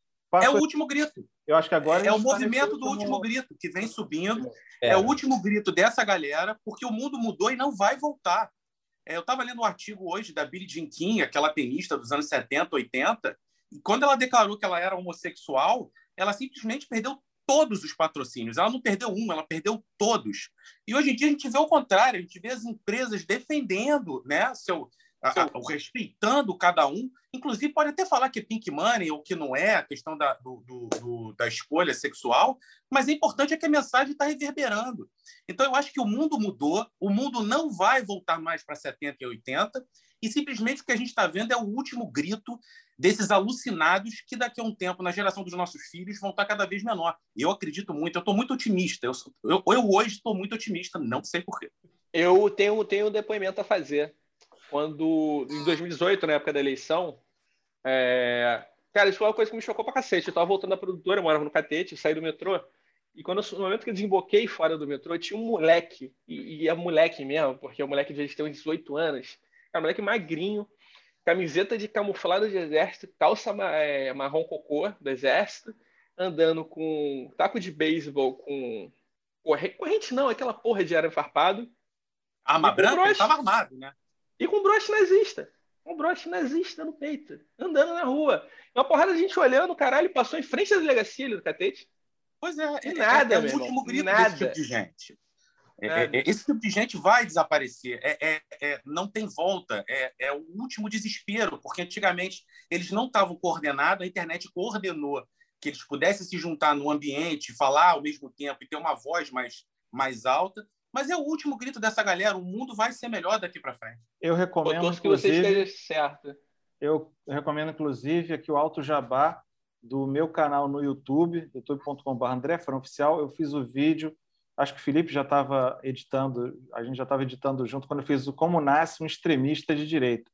E: É o último grito.
B: Eu acho que agora.
E: É, é o tá movimento do último grito que vem subindo. É. é. o último grito dessa galera, porque o mundo mudou e não vai voltar. É, eu estava lendo um artigo hoje da Billie Jean King, aquela tenista dos anos 70, 80, e quando ela declarou que ela era homossexual, ela simplesmente perdeu todos os patrocínios. Ela não perdeu um, ela perdeu todos. E hoje em dia a gente vê o contrário, a gente vê as empresas defendendo né, seu, a, a, respeitando cada um. Inclusive, pode até falar que é pink money ou que não é, a questão da, do, do, da escolha sexual, mas o importante é que a mensagem está reverberando. Então, eu acho que o mundo mudou, o mundo não vai voltar mais para 70 e 80, e simplesmente o que a gente está vendo é o último grito desses alucinados que daqui a um tempo, na geração dos nossos filhos, vão estar cada vez menor. Eu acredito muito, eu estou muito otimista. Eu, eu, eu hoje estou muito otimista, não sei porquê.
D: Eu tenho, tenho um depoimento a fazer quando, em 2018, na época da eleição, é... cara, isso foi uma coisa que me chocou pra cacete. Eu tava voltando da produtora, eu morava no Catete, saí do metrô, e quando no momento que eu desemboquei fora do metrô, tinha um moleque, e, e é moleque mesmo, porque o moleque devia ter uns 18 anos, é um moleque magrinho, camiseta de camuflado de exército, calça é, marrom cocô do exército, andando com taco de beisebol com corrente não, aquela porra de arame farpado.
E: Arma branca? Ele tava armado, né?
D: E com broche nazista. Um broche nazista no peito, andando na rua. Uma porrada de gente olhando, caralho, passou em frente da delegacia ali do catete.
E: Pois é, é, nada, é, é o último grito nada. desse tipo de gente. É, é, é, esse tipo de gente vai desaparecer. É, é não tem volta. É, o último desespero, porque antigamente eles não estavam coordenados, a internet coordenou que eles pudessem se juntar no ambiente, falar ao mesmo tempo e ter uma voz mais, mais alta. Mas é o último grito dessa galera. O mundo vai ser melhor daqui para frente.
B: Eu recomendo.
D: que você esteja certo.
B: Eu recomendo, inclusive, aqui o Alto Jabá do meu canal no YouTube, youtube.com.br André Oficial. Eu fiz o vídeo, acho que o Felipe já estava editando, a gente já estava editando junto quando eu fiz o Como Nasce um Extremista de Direita,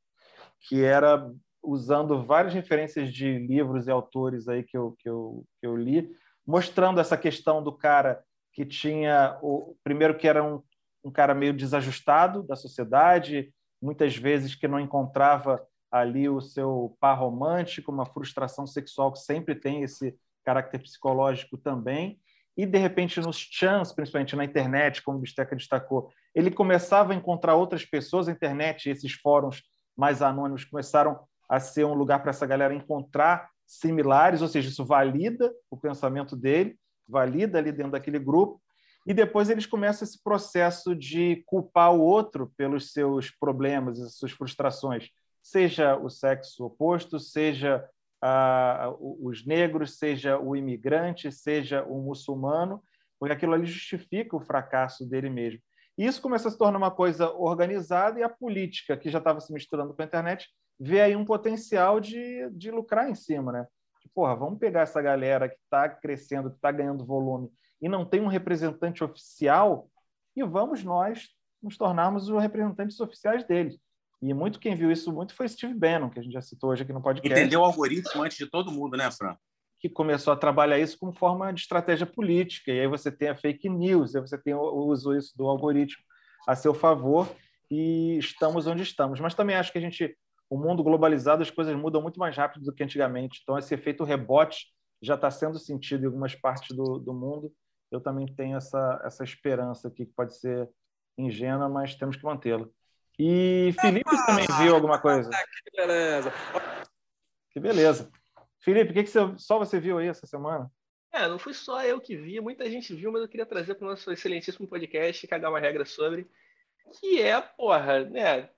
B: que era usando várias referências de livros e autores aí que eu, que eu, que eu li, mostrando essa questão do cara que tinha o primeiro que era um, um cara meio desajustado da sociedade, muitas vezes que não encontrava ali o seu par romântico, uma frustração sexual que sempre tem esse caráter psicológico também. E, de repente, nos chans, principalmente na internet, como o Bisteca destacou, ele começava a encontrar outras pessoas. A internet, esses fóruns mais anônimos começaram a ser um lugar para essa galera encontrar similares, ou seja, isso valida o pensamento dele, valida ali dentro daquele grupo, e depois eles começam esse processo de culpar o outro pelos seus problemas e suas frustrações, seja o sexo oposto, seja ah, os negros, seja o imigrante, seja o muçulmano, porque aquilo ali justifica o fracasso dele mesmo. E isso começa a se tornar uma coisa organizada e a política, que já estava se misturando com a internet, vê aí um potencial de, de lucrar em cima, né? Porra, vamos pegar essa galera que está crescendo, que está ganhando volume e não tem um representante oficial e vamos nós nos tornarmos os representantes oficiais deles. E muito quem viu isso muito foi Steve Bannon, que a gente já citou hoje aqui no podcast.
E: Entendeu o algoritmo antes de todo mundo, né, Fran?
B: Que começou a trabalhar isso como forma de estratégia política. E aí você tem a fake news, aí você tem o uso isso do algoritmo a seu favor e estamos onde estamos. Mas também acho que a gente, o mundo globalizado, as coisas mudam muito mais rápido do que antigamente. Então esse efeito rebote já está sendo sentido em algumas partes do, do mundo. Eu também tenho essa, essa esperança aqui que pode ser ingênua, mas temos que mantê-la. E Felipe Opa! também viu alguma coisa.
D: Que beleza.
B: Que beleza. Felipe, o que, que você, só você viu aí essa semana?
D: É, não fui só eu que vi, muita gente viu, mas eu queria trazer para o nosso excelentíssimo podcast, cagar uma regra sobre, que é, porra, né?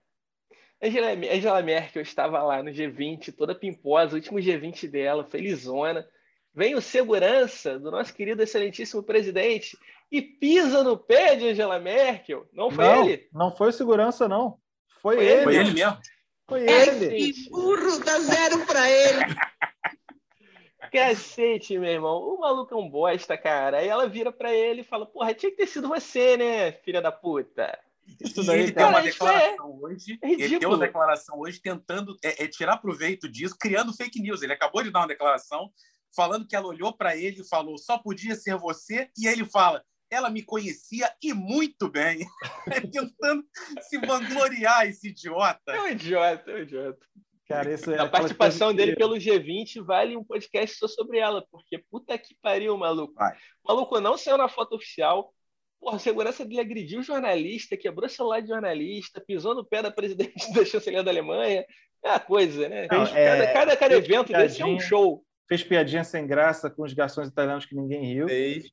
D: Angela, Angela Merkel estava lá no G20, toda pimposa, último G20 dela, felizona. Vem o segurança do nosso querido excelentíssimo presidente e pisa no pé de Angela Merkel. Não foi
B: não,
D: ele?
B: Não foi o segurança, não. Foi, foi ele.
E: Foi ele mesmo.
B: Foi ele.
I: Esse burro dá zero para ele. <laughs>
D: Cacete, meu irmão. O maluco é um bosta, cara. Aí ela vira para ele e fala: Porra, tinha que ter sido você, né, filha da puta?
E: Isso daí ele tem uma declaração é, hoje. É ele tem uma declaração hoje tentando é, é, tirar proveito disso, criando fake news. Ele acabou de dar uma declaração falando que ela olhou para ele e falou: só podia ser você. E ele fala: ela me conhecia e muito bem. <laughs> Tentando se vangloriar esse idiota.
D: É um idiota, é um idiota.
B: Cara, isso é
D: a participação dele pelo G20 vale um podcast só sobre ela, porque puta que pariu, maluco. Vai. O maluco não saiu na foto oficial. Porra, a segurança dele agrediu o jornalista, quebrou o celular de jornalista, pisou no pé da presidente <laughs> da chanceler da Alemanha. É a coisa, né? Não, cada, é... cada, cada evento desse é um show.
B: Fez piadinha sem graça com os garçons italianos que ninguém riu.
D: Fez.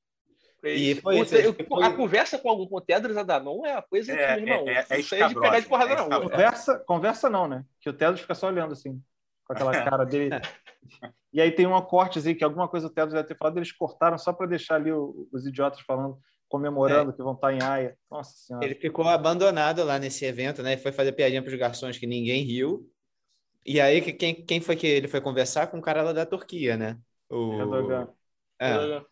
D: E foi, isso, foi... A conversa com algum com Tedros Adhanom é a coisa
E: é,
D: que, irmão,
E: é, é, é
D: isso aí é de pegar de porrada é na rua.
B: Conversa, conversa não, né? Que o Tedros fica só olhando assim, com aquela cara dele. <laughs> e aí tem uma cortezinha que alguma coisa o Tedros deve ter falado, eles cortaram só para deixar ali o, os idiotas falando, comemorando é. que vão estar em Haia. Nossa Senhora.
C: Ele ficou abandonado lá nesse evento, né? Foi fazer piadinha para os garçons que ninguém riu. E aí, quem, quem foi que ele foi conversar? Com o cara lá da Turquia, né? O...
B: Erdogan.
C: É.
E: Erdogan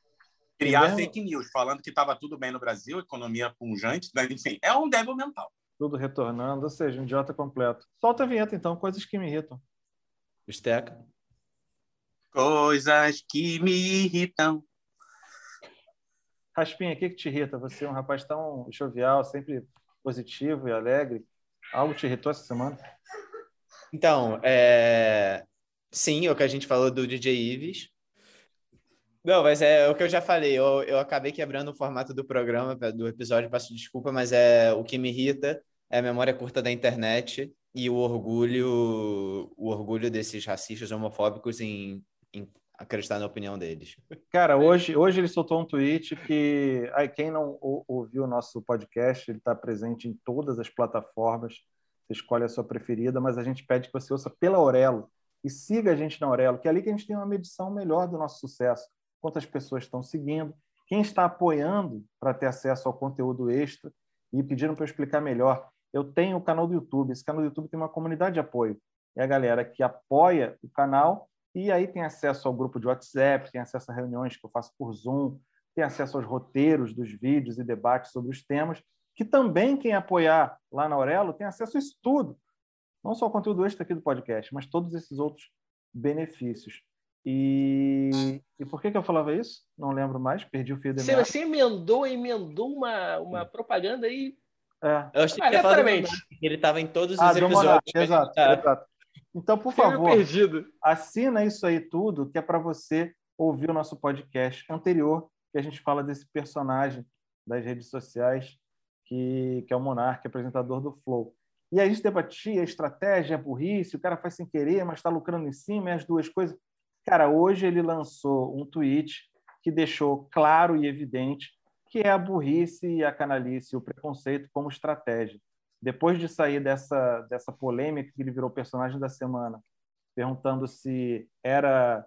E: criar fake news, falando que estava tudo bem no Brasil, economia punjante, né? enfim, é um débil mental.
B: Tudo retornando, ou seja, um idiota completo. Solta a vinheta, então, coisas que me irritam.
C: Esteca.
E: Coisas que me irritam.
B: Raspinha, o que, que te irrita? Você é um rapaz tão jovial, sempre positivo e alegre. Algo te irritou essa semana?
C: Então, é... sim, é o que a gente falou do DJ Ives. Não, mas é o que eu já falei. Eu, eu acabei quebrando o formato do programa, do episódio, peço desculpa, mas é o que me irrita é a memória curta da internet e o orgulho, o orgulho desses racistas homofóbicos em, em acreditar na opinião deles.
B: Cara, hoje, hoje ele soltou um tweet que aí, quem não ouviu o nosso podcast, ele está presente em todas as plataformas. Você escolhe a sua preferida, mas a gente pede que você ouça pela Aurelo e siga a gente na Aurelo, que é ali que a gente tem uma medição melhor do nosso sucesso quantas pessoas estão seguindo, quem está apoiando para ter acesso ao conteúdo extra e pediram para eu explicar melhor. Eu tenho o canal do YouTube, esse canal do YouTube tem uma comunidade de apoio. É a galera que apoia o canal e aí tem acesso ao grupo de WhatsApp, tem acesso a reuniões que eu faço por Zoom, tem acesso aos roteiros dos vídeos e debates sobre os temas, que também quem apoiar lá na Aurelo tem acesso a isso tudo. Não só o conteúdo extra aqui do podcast, mas todos esses outros benefícios. E, e por que, que eu falava isso? Não lembro mais, perdi o fio da
D: Você, você emendou, emendou uma, uma propaganda aí.
B: É.
C: Eu achei que ele estava em todos os
B: ah,
C: episódios.
B: Exato, tá... exato. Então, por favor, assina isso aí tudo, que é para você ouvir o nosso podcast anterior, que a gente fala desse personagem das redes sociais, que, que é o Monarque, apresentador do Flow. E a gente debatia a estratégia, a burrice, o cara faz sem querer, mas está lucrando em cima, e as duas coisas. Cara, hoje ele lançou um tweet que deixou claro e evidente que é a burrice e a canalice, o preconceito como estratégia. Depois de sair dessa, dessa polêmica que ele virou personagem da semana, perguntando se era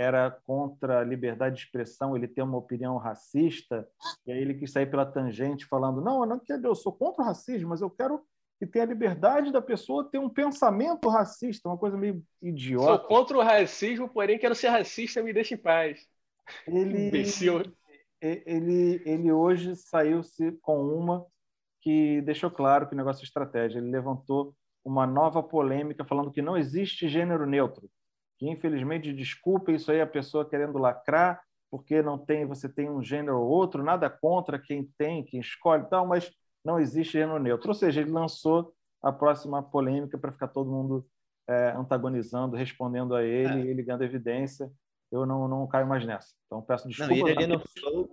B: era contra a liberdade de expressão, ele tem uma opinião racista, e aí ele quis sair pela tangente falando: não, eu não quero, eu sou contra o racismo, mas eu quero que tenha a liberdade da pessoa ter um pensamento racista, uma coisa meio idiota.
D: Sou contra o racismo, porém quero ser racista, me deixe em paz.
B: Ele, <laughs> Imbecil. ele, ele hoje saiu-se com uma que deixou claro que o negócio é estratégia. Ele levantou uma nova polêmica falando que não existe gênero neutro que infelizmente, desculpa isso aí a pessoa querendo lacrar, porque não tem, você tem um gênero ou outro, nada contra quem tem, quem escolhe, tal, mas não existe gênero neutro. Ou seja, ele lançou a próxima polêmica para ficar todo mundo é, antagonizando, respondendo a ele, é. ligando evidência. Eu não, não caio mais nessa. Então peço desculpa. Não, ele não...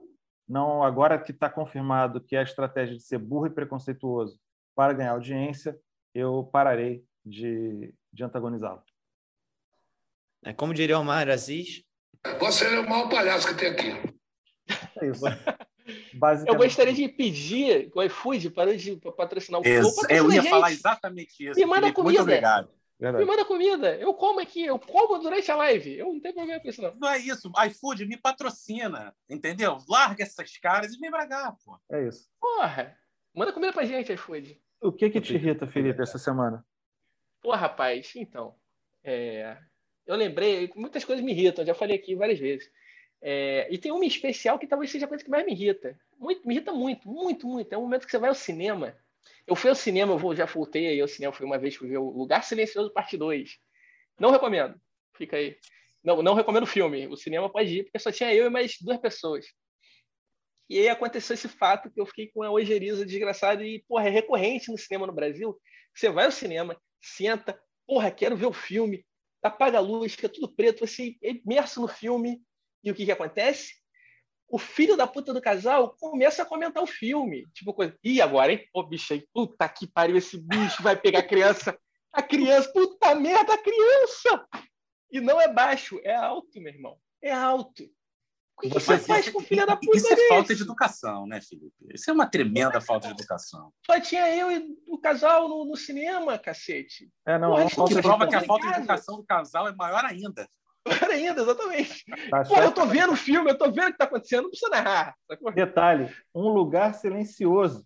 B: não agora que está confirmado que é a estratégia de ser burro e preconceituoso para ganhar audiência, eu pararei de, de antagonizá-lo.
C: É como diria o Omar Aziz.
G: Você é o maior palhaço que tem aqui.
B: É isso.
D: Eu gostaria de pedir o iFood para de patrocinar o
E: Ex Eu ia falar exatamente isso.
D: Me manda comida. Muito obrigado. Verdade. Me manda comida. Eu como aqui, eu como durante a live. Eu não tenho problema com isso, não.
E: Não é isso. iFood me patrocina, entendeu? Larga essas caras e vem pra cá, pô.
B: É isso.
D: Porra. Manda comida pra gente, iFood.
B: O que que te irrita, Felipe, essa semana?
D: Pô, rapaz, então. É eu lembrei, muitas coisas me irritam, já falei aqui várias vezes. É, e tem uma especial que talvez seja a coisa que mais me irrita. Muito, me irrita muito, muito, muito. É o momento que você vai ao cinema. Eu fui ao cinema, eu vou, já voltei aí ao cinema, fui uma vez fui ver o Lugar Silencioso, parte 2. Não recomendo. Fica aí. Não, não recomendo o filme. O cinema pode ir, porque só tinha eu e mais duas pessoas. E aí aconteceu esse fato que eu fiquei com a ojeriza desgraçada e, porra, é recorrente no cinema no Brasil. Você vai ao cinema, senta, porra, quero ver o filme, apaga a luz, fica tudo preto, você é imerso no filme. E o que, que acontece? O filho da puta do casal começa a comentar o filme. Tipo, coisa. Ih, agora, hein? Ô, bicho aí, puta que pariu, esse bicho vai pegar a criança. A criança, puta merda, a criança! E não é baixo, é alto, meu irmão. É alto. O que, você, faz com filha da puta
E: Isso é desse? falta de educação, né, Felipe? Isso é uma tremenda falta de educação.
D: Só tinha eu e o casal no, no cinema, cacete.
E: É, não, Porra, não que prova que a falta de educação do casal é maior ainda.
D: Maior ainda, exatamente. Tá Pô, eu tô vendo o filme, eu tô vendo o que tá acontecendo, não precisa narrar.
B: Detalhe, um lugar silencioso.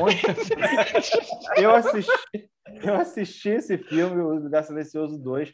B: Onde... <laughs> eu, assisti, eu assisti esse filme, O Lugar Silencioso 2,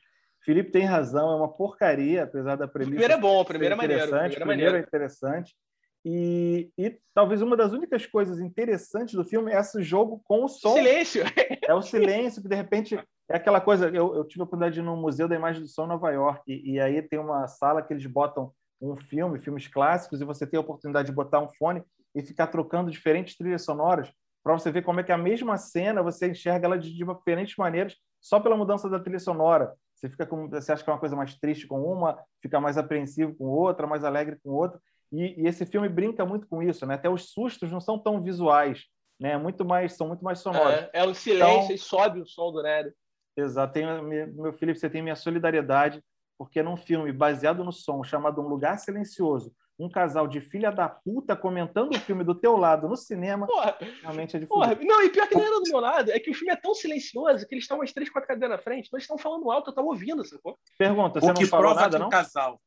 B: Felipe tem razão, é uma porcaria, apesar da premissa.
D: O primeiro é bom, o primeiro é maneiro. O
B: primeiro, é primeiro é interessante. E, e, talvez uma das únicas coisas interessantes do filme é esse jogo com o som.
D: Silêncio.
B: É o silêncio, que de repente é aquela coisa. Eu, eu tive a oportunidade de ir no Museu da Imagem do Som em Nova York, e, e, aí tem uma sala que eles botam um filme, filmes clássicos, e você tem a oportunidade de botar um fone e ficar trocando diferentes trilhas sonoras para você ver como é que a mesma cena você enxerga ela de diferentes maneiras só pela mudança da trilha sonora. Você fica com, você acha que é uma coisa mais triste com uma, fica mais apreensivo com outra, mais alegre com outra. E, e, esse filme brinca muito com isso, né? Até os sustos não são tão visuais, né? Muito mais, são muito mais sonoros.
D: É, é o silêncio então, e sobe o som do nada.
B: Exato. Tenho, meu Felipe, você tem minha solidariedade, porque num filme baseado no som chamado Um Lugar Silencioso, um casal de filha da puta comentando o filme do teu lado no cinema, porra, realmente é difícil.
D: Não, e pior que não era do meu lado, é que o filme é tão silencioso que eles estão umas três, quatro cadeiras na frente, eles estão falando alto, eu estava ouvindo, sacou?
B: Pergunta, você o que não falou nada, não?
E: casal.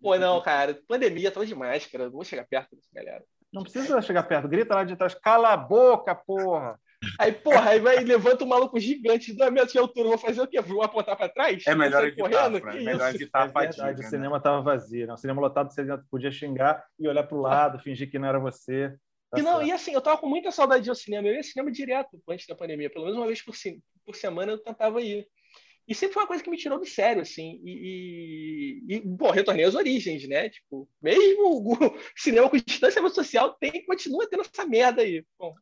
D: Pô, não, cara, pandemia, tava de máscara, não vou chegar perto dessa galera.
B: Não precisa chegar perto, grita lá de trás, cala a boca, porra!
D: Aí, porra, aí vai levanta um maluco gigante de 2 metros de altura. Vou fazer o quê? Vou apontar para trás?
E: É melhor evitar, correndo? É melhor evitar
B: é a fadiga, verdade, né? O cinema estava vazio. Né? O cinema lotado, você podia xingar e olhar para o lado, fingir que não era você.
D: Tá e, não, e assim, eu tava com muita saudade de ir cinema. Eu ia ao cinema direto antes da pandemia. Pelo menos uma vez por, por semana eu tentava ir. E sempre foi uma coisa que me tirou do sério, assim. E, e, e pô, retornei às origens, né? Tipo, mesmo o <laughs> cinema com distanciamento social tem, continua tendo essa merda aí. Bom,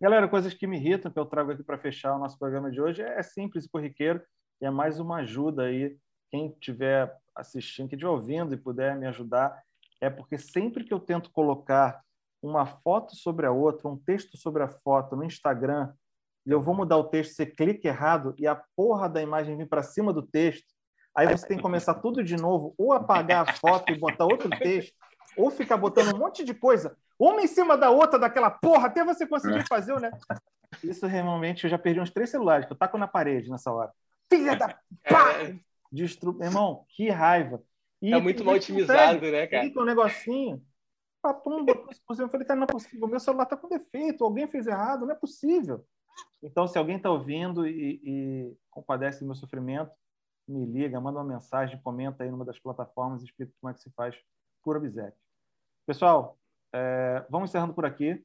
B: Galera, coisas que me irritam, que eu trago aqui para fechar o nosso programa de hoje, é simples e corriqueiro, e é mais uma ajuda aí. Quem estiver assistindo, quem estiver ouvindo e puder me ajudar, é porque sempre que eu tento colocar uma foto sobre a outra, um texto sobre a foto no Instagram, e eu vou mudar o texto, você clica errado e a porra da imagem vem para cima do texto, Aí você tem que começar tudo de novo, ou apagar a foto e botar outro texto, ou ficar botando um monte de coisa, uma em cima da outra, daquela porra, até você conseguir fazer, né? Isso realmente, eu já perdi uns três celulares, que eu taco na parede nessa hora. Filha da. Pá! Destru... Irmão, que raiva.
D: E é muito mal otimizado, né, cara?
B: Fica um negocinho. Papum, Eu falei, cara, não é possível. O meu celular está com defeito. Alguém fez errado. Não é possível. Então, se alguém está ouvindo e, e compadece do meu sofrimento, me liga, manda uma mensagem, comenta aí numa das plataformas e explica como é que se faz por obséquio. Pessoal, é, vamos encerrando por aqui.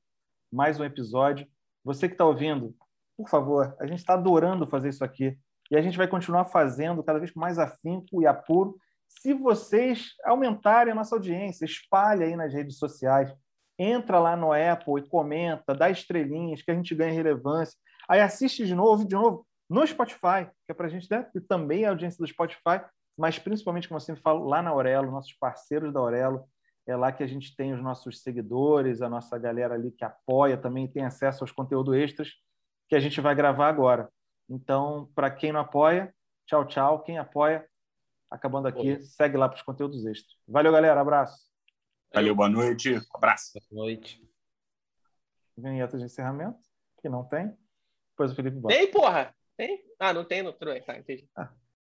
B: Mais um episódio. Você que está ouvindo, por favor, a gente está adorando fazer isso aqui. E a gente vai continuar fazendo cada vez mais afinco e apuro se vocês aumentarem a nossa audiência, espalhe aí nas redes sociais, entra lá no Apple e comenta, dá estrelinhas, que a gente ganha relevância. Aí assiste de novo, de novo, no Spotify, que é para a gente, né? Também a audiência do Spotify, mas principalmente, como eu sempre falo, lá na Aurelo, nossos parceiros da Aurelo, é lá que a gente tem os nossos seguidores, a nossa galera ali que apoia também, tem acesso aos conteúdos extras que a gente vai gravar agora. Então, para quem não apoia, tchau, tchau. Quem apoia, acabando aqui, segue lá para os conteúdos extras. Valeu, galera. Abraço.
E: Valeu, boa noite. Abraço.
C: Boa noite.
B: Vinheta de encerramento, que não tem. Depois o Felipe bota.
D: Tem, porra! Tem? Ah, não tem no Tá, entendi. Ah.